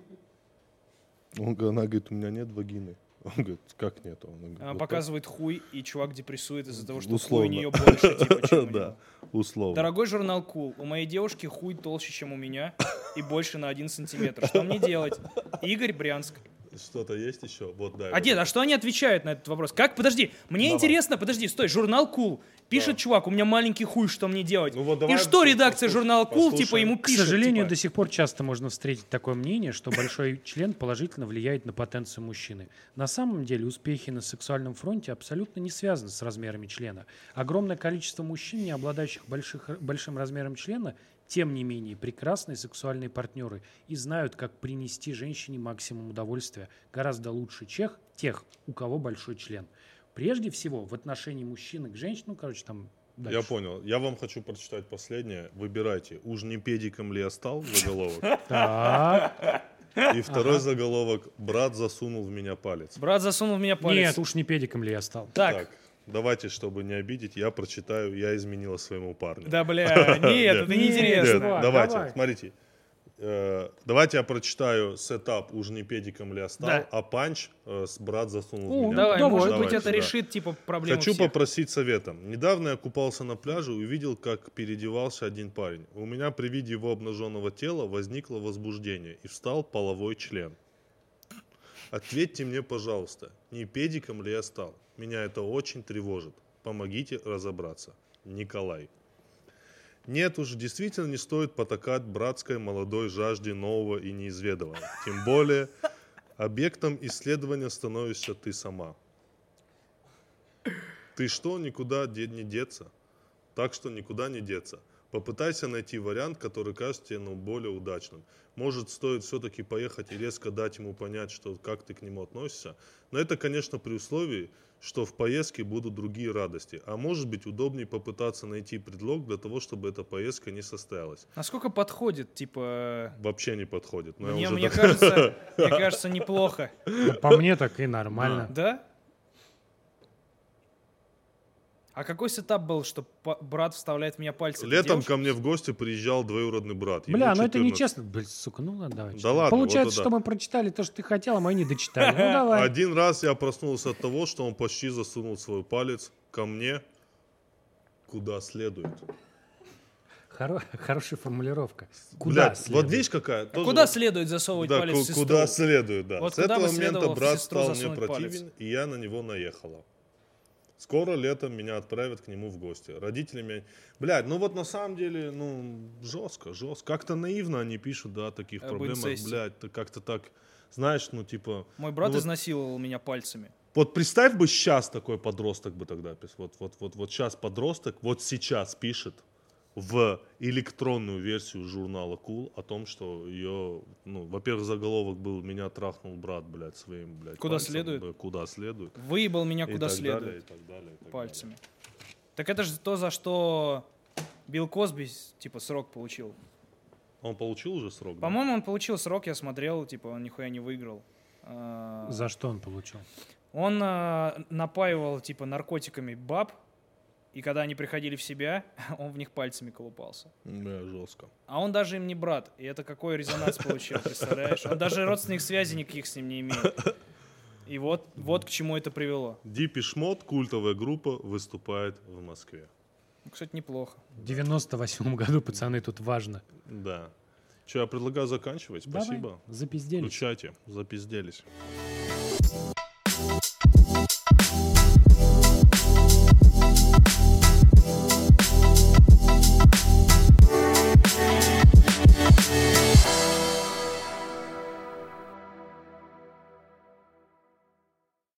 Он, она говорит, у меня нет вагины. Он говорит, как нет? Он говорит, Она «Вот показывает хуй, и чувак депрессует из-за того, что Условно. хуй у нее больше, типа, чем у так». Да, условно. Дорогой журнал Cool, у моей девушки хуй толще, чем у меня, и больше на один сантиметр. Что мне делать? Игорь Брянск. Что-то есть еще? Вот, да. А дед, а что они отвечают на этот вопрос? Как? Подожди, мне Давай. интересно, подожди, стой, журнал Cool. Пишет чувак, у меня маленький хуй, что мне делать? Ну вот и давай что пос- редакция послуш- журнала Cool, типа, ему К пишет? сожалению, типа, до сих пор часто можно встретить такое мнение, что большой член положительно влияет на потенцию мужчины. На самом деле успехи на сексуальном фронте абсолютно не связаны с размерами члена. Огромное количество мужчин, не обладающих больших, большим размером члена, тем не менее прекрасные сексуальные партнеры и знают, как принести женщине максимум удовольствия гораздо лучше тех, тех, у кого большой член. Прежде всего, в отношении мужчины к женщине, ну, короче, там дальше. Я понял. Я вам хочу прочитать последнее. Выбирайте. Уж не педиком ли я стал? Заголовок. Так. И второй заголовок. Брат засунул в меня палец. Брат засунул в меня палец. Нет, уж не педиком ли я стал. Так, Так, давайте, чтобы не обидеть, я прочитаю. Я изменила своему парню. да, бля, нет, это неинтересно. Давайте, давай. смотрите. Э, давайте я прочитаю сетап «Уж не педиком ли я стал», Да. а панч э, с «Брат засунул меня». Давай, Давай, может быть, это да. решит, типа, проблему Хочу всех. попросить совета. Недавно я купался на пляже и увидел, как переодевался один парень. У меня при виде его обнаженного тела возникло возбуждение и встал половой член. Ответьте мне, пожалуйста, не педиком ли я стал? Меня это очень тревожит. Помогите разобраться. Николай. Нет уж, действительно не стоит потакать братской молодой жажде нового и неизведанного. Тем более, объектом исследования становишься ты сама. Ты что, никуда не деться? Так что никуда не деться. Попытайся найти вариант, который кажется тебе ну, более удачным. Может, стоит все-таки поехать и резко дать ему понять, что как ты к нему относишься. Но это, конечно, при условии, что в поездке будут другие радости. А может быть, удобнее попытаться найти предлог для того, чтобы эта поездка не состоялась. Насколько подходит, типа... Вообще не подходит. Но я Мне, уже мне так- кажется, мне кажется, неплохо. По мне так и нормально. Да? А какой сетап был, что брат вставляет в меня пальцы? Летом ко мне в гости приезжал двоюродный брат. Ему Бля, ну это 14. нечестно. Блин, сука, ну ладно, давай. Да ладно, Получается, вот что мы прочитали то, что ты хотел, а мы не дочитали. Ну давай. Один раз я проснулся от того, что он почти засунул свой палец ко мне куда следует. Хоро- Хорошая формулировка. Куда Блядь, следует? вот видишь какая? А тоже куда вот- следует засовывать да, палец ку- в сестру? куда следует, да. Вот С этого момента брат стал мне противен, палец? и я на него наехала. Скоро летом меня отправят к нему в гости. Родители меня... Блядь, ну вот на самом деле, ну, жестко, жестко. Как-то наивно они пишут, да, о таких Об проблемах. инцесте. Блядь, ты как-то так, знаешь, ну, типа... Мой брат ну, вот- изнасиловал меня пальцами. Вот представь бы сейчас такой подросток бы тогда писал. Вот, вот, вот, вот сейчас подросток вот сейчас пишет в электронную версию журнала Cool о том, что ее, ну, во-первых, заголовок был «Меня трахнул брат, блядь, своим, блядь, Куда пальцем». следует? Да, куда следует. Выебал меня И куда так следует. далее, и так далее, и так пальцами. Так это же то, за что Билл Косби, типа, срок получил. далее. Он получил уже срок? да? По-моему, он получил срок, я смотрел, типа, он нихуя не выиграл. А, За что он получил? Он а, напаивал, типа, наркотиками баб, и когда они приходили в себя, он в них пальцами колупался. Бля, жестко. А он даже им не брат. И это какой резонанс получил, представляешь? Он даже родственных связей никаких с ним не имеет. И вот, вот к чему это привело. Дипи Шмот, культовая группа, выступает в Москве. Ну, Кстати, неплохо. В 98 году, пацаны, тут важно. Да. Че, я предлагаю заканчивать. Давай, Спасибо. запизделись. Включайте. Запизделись.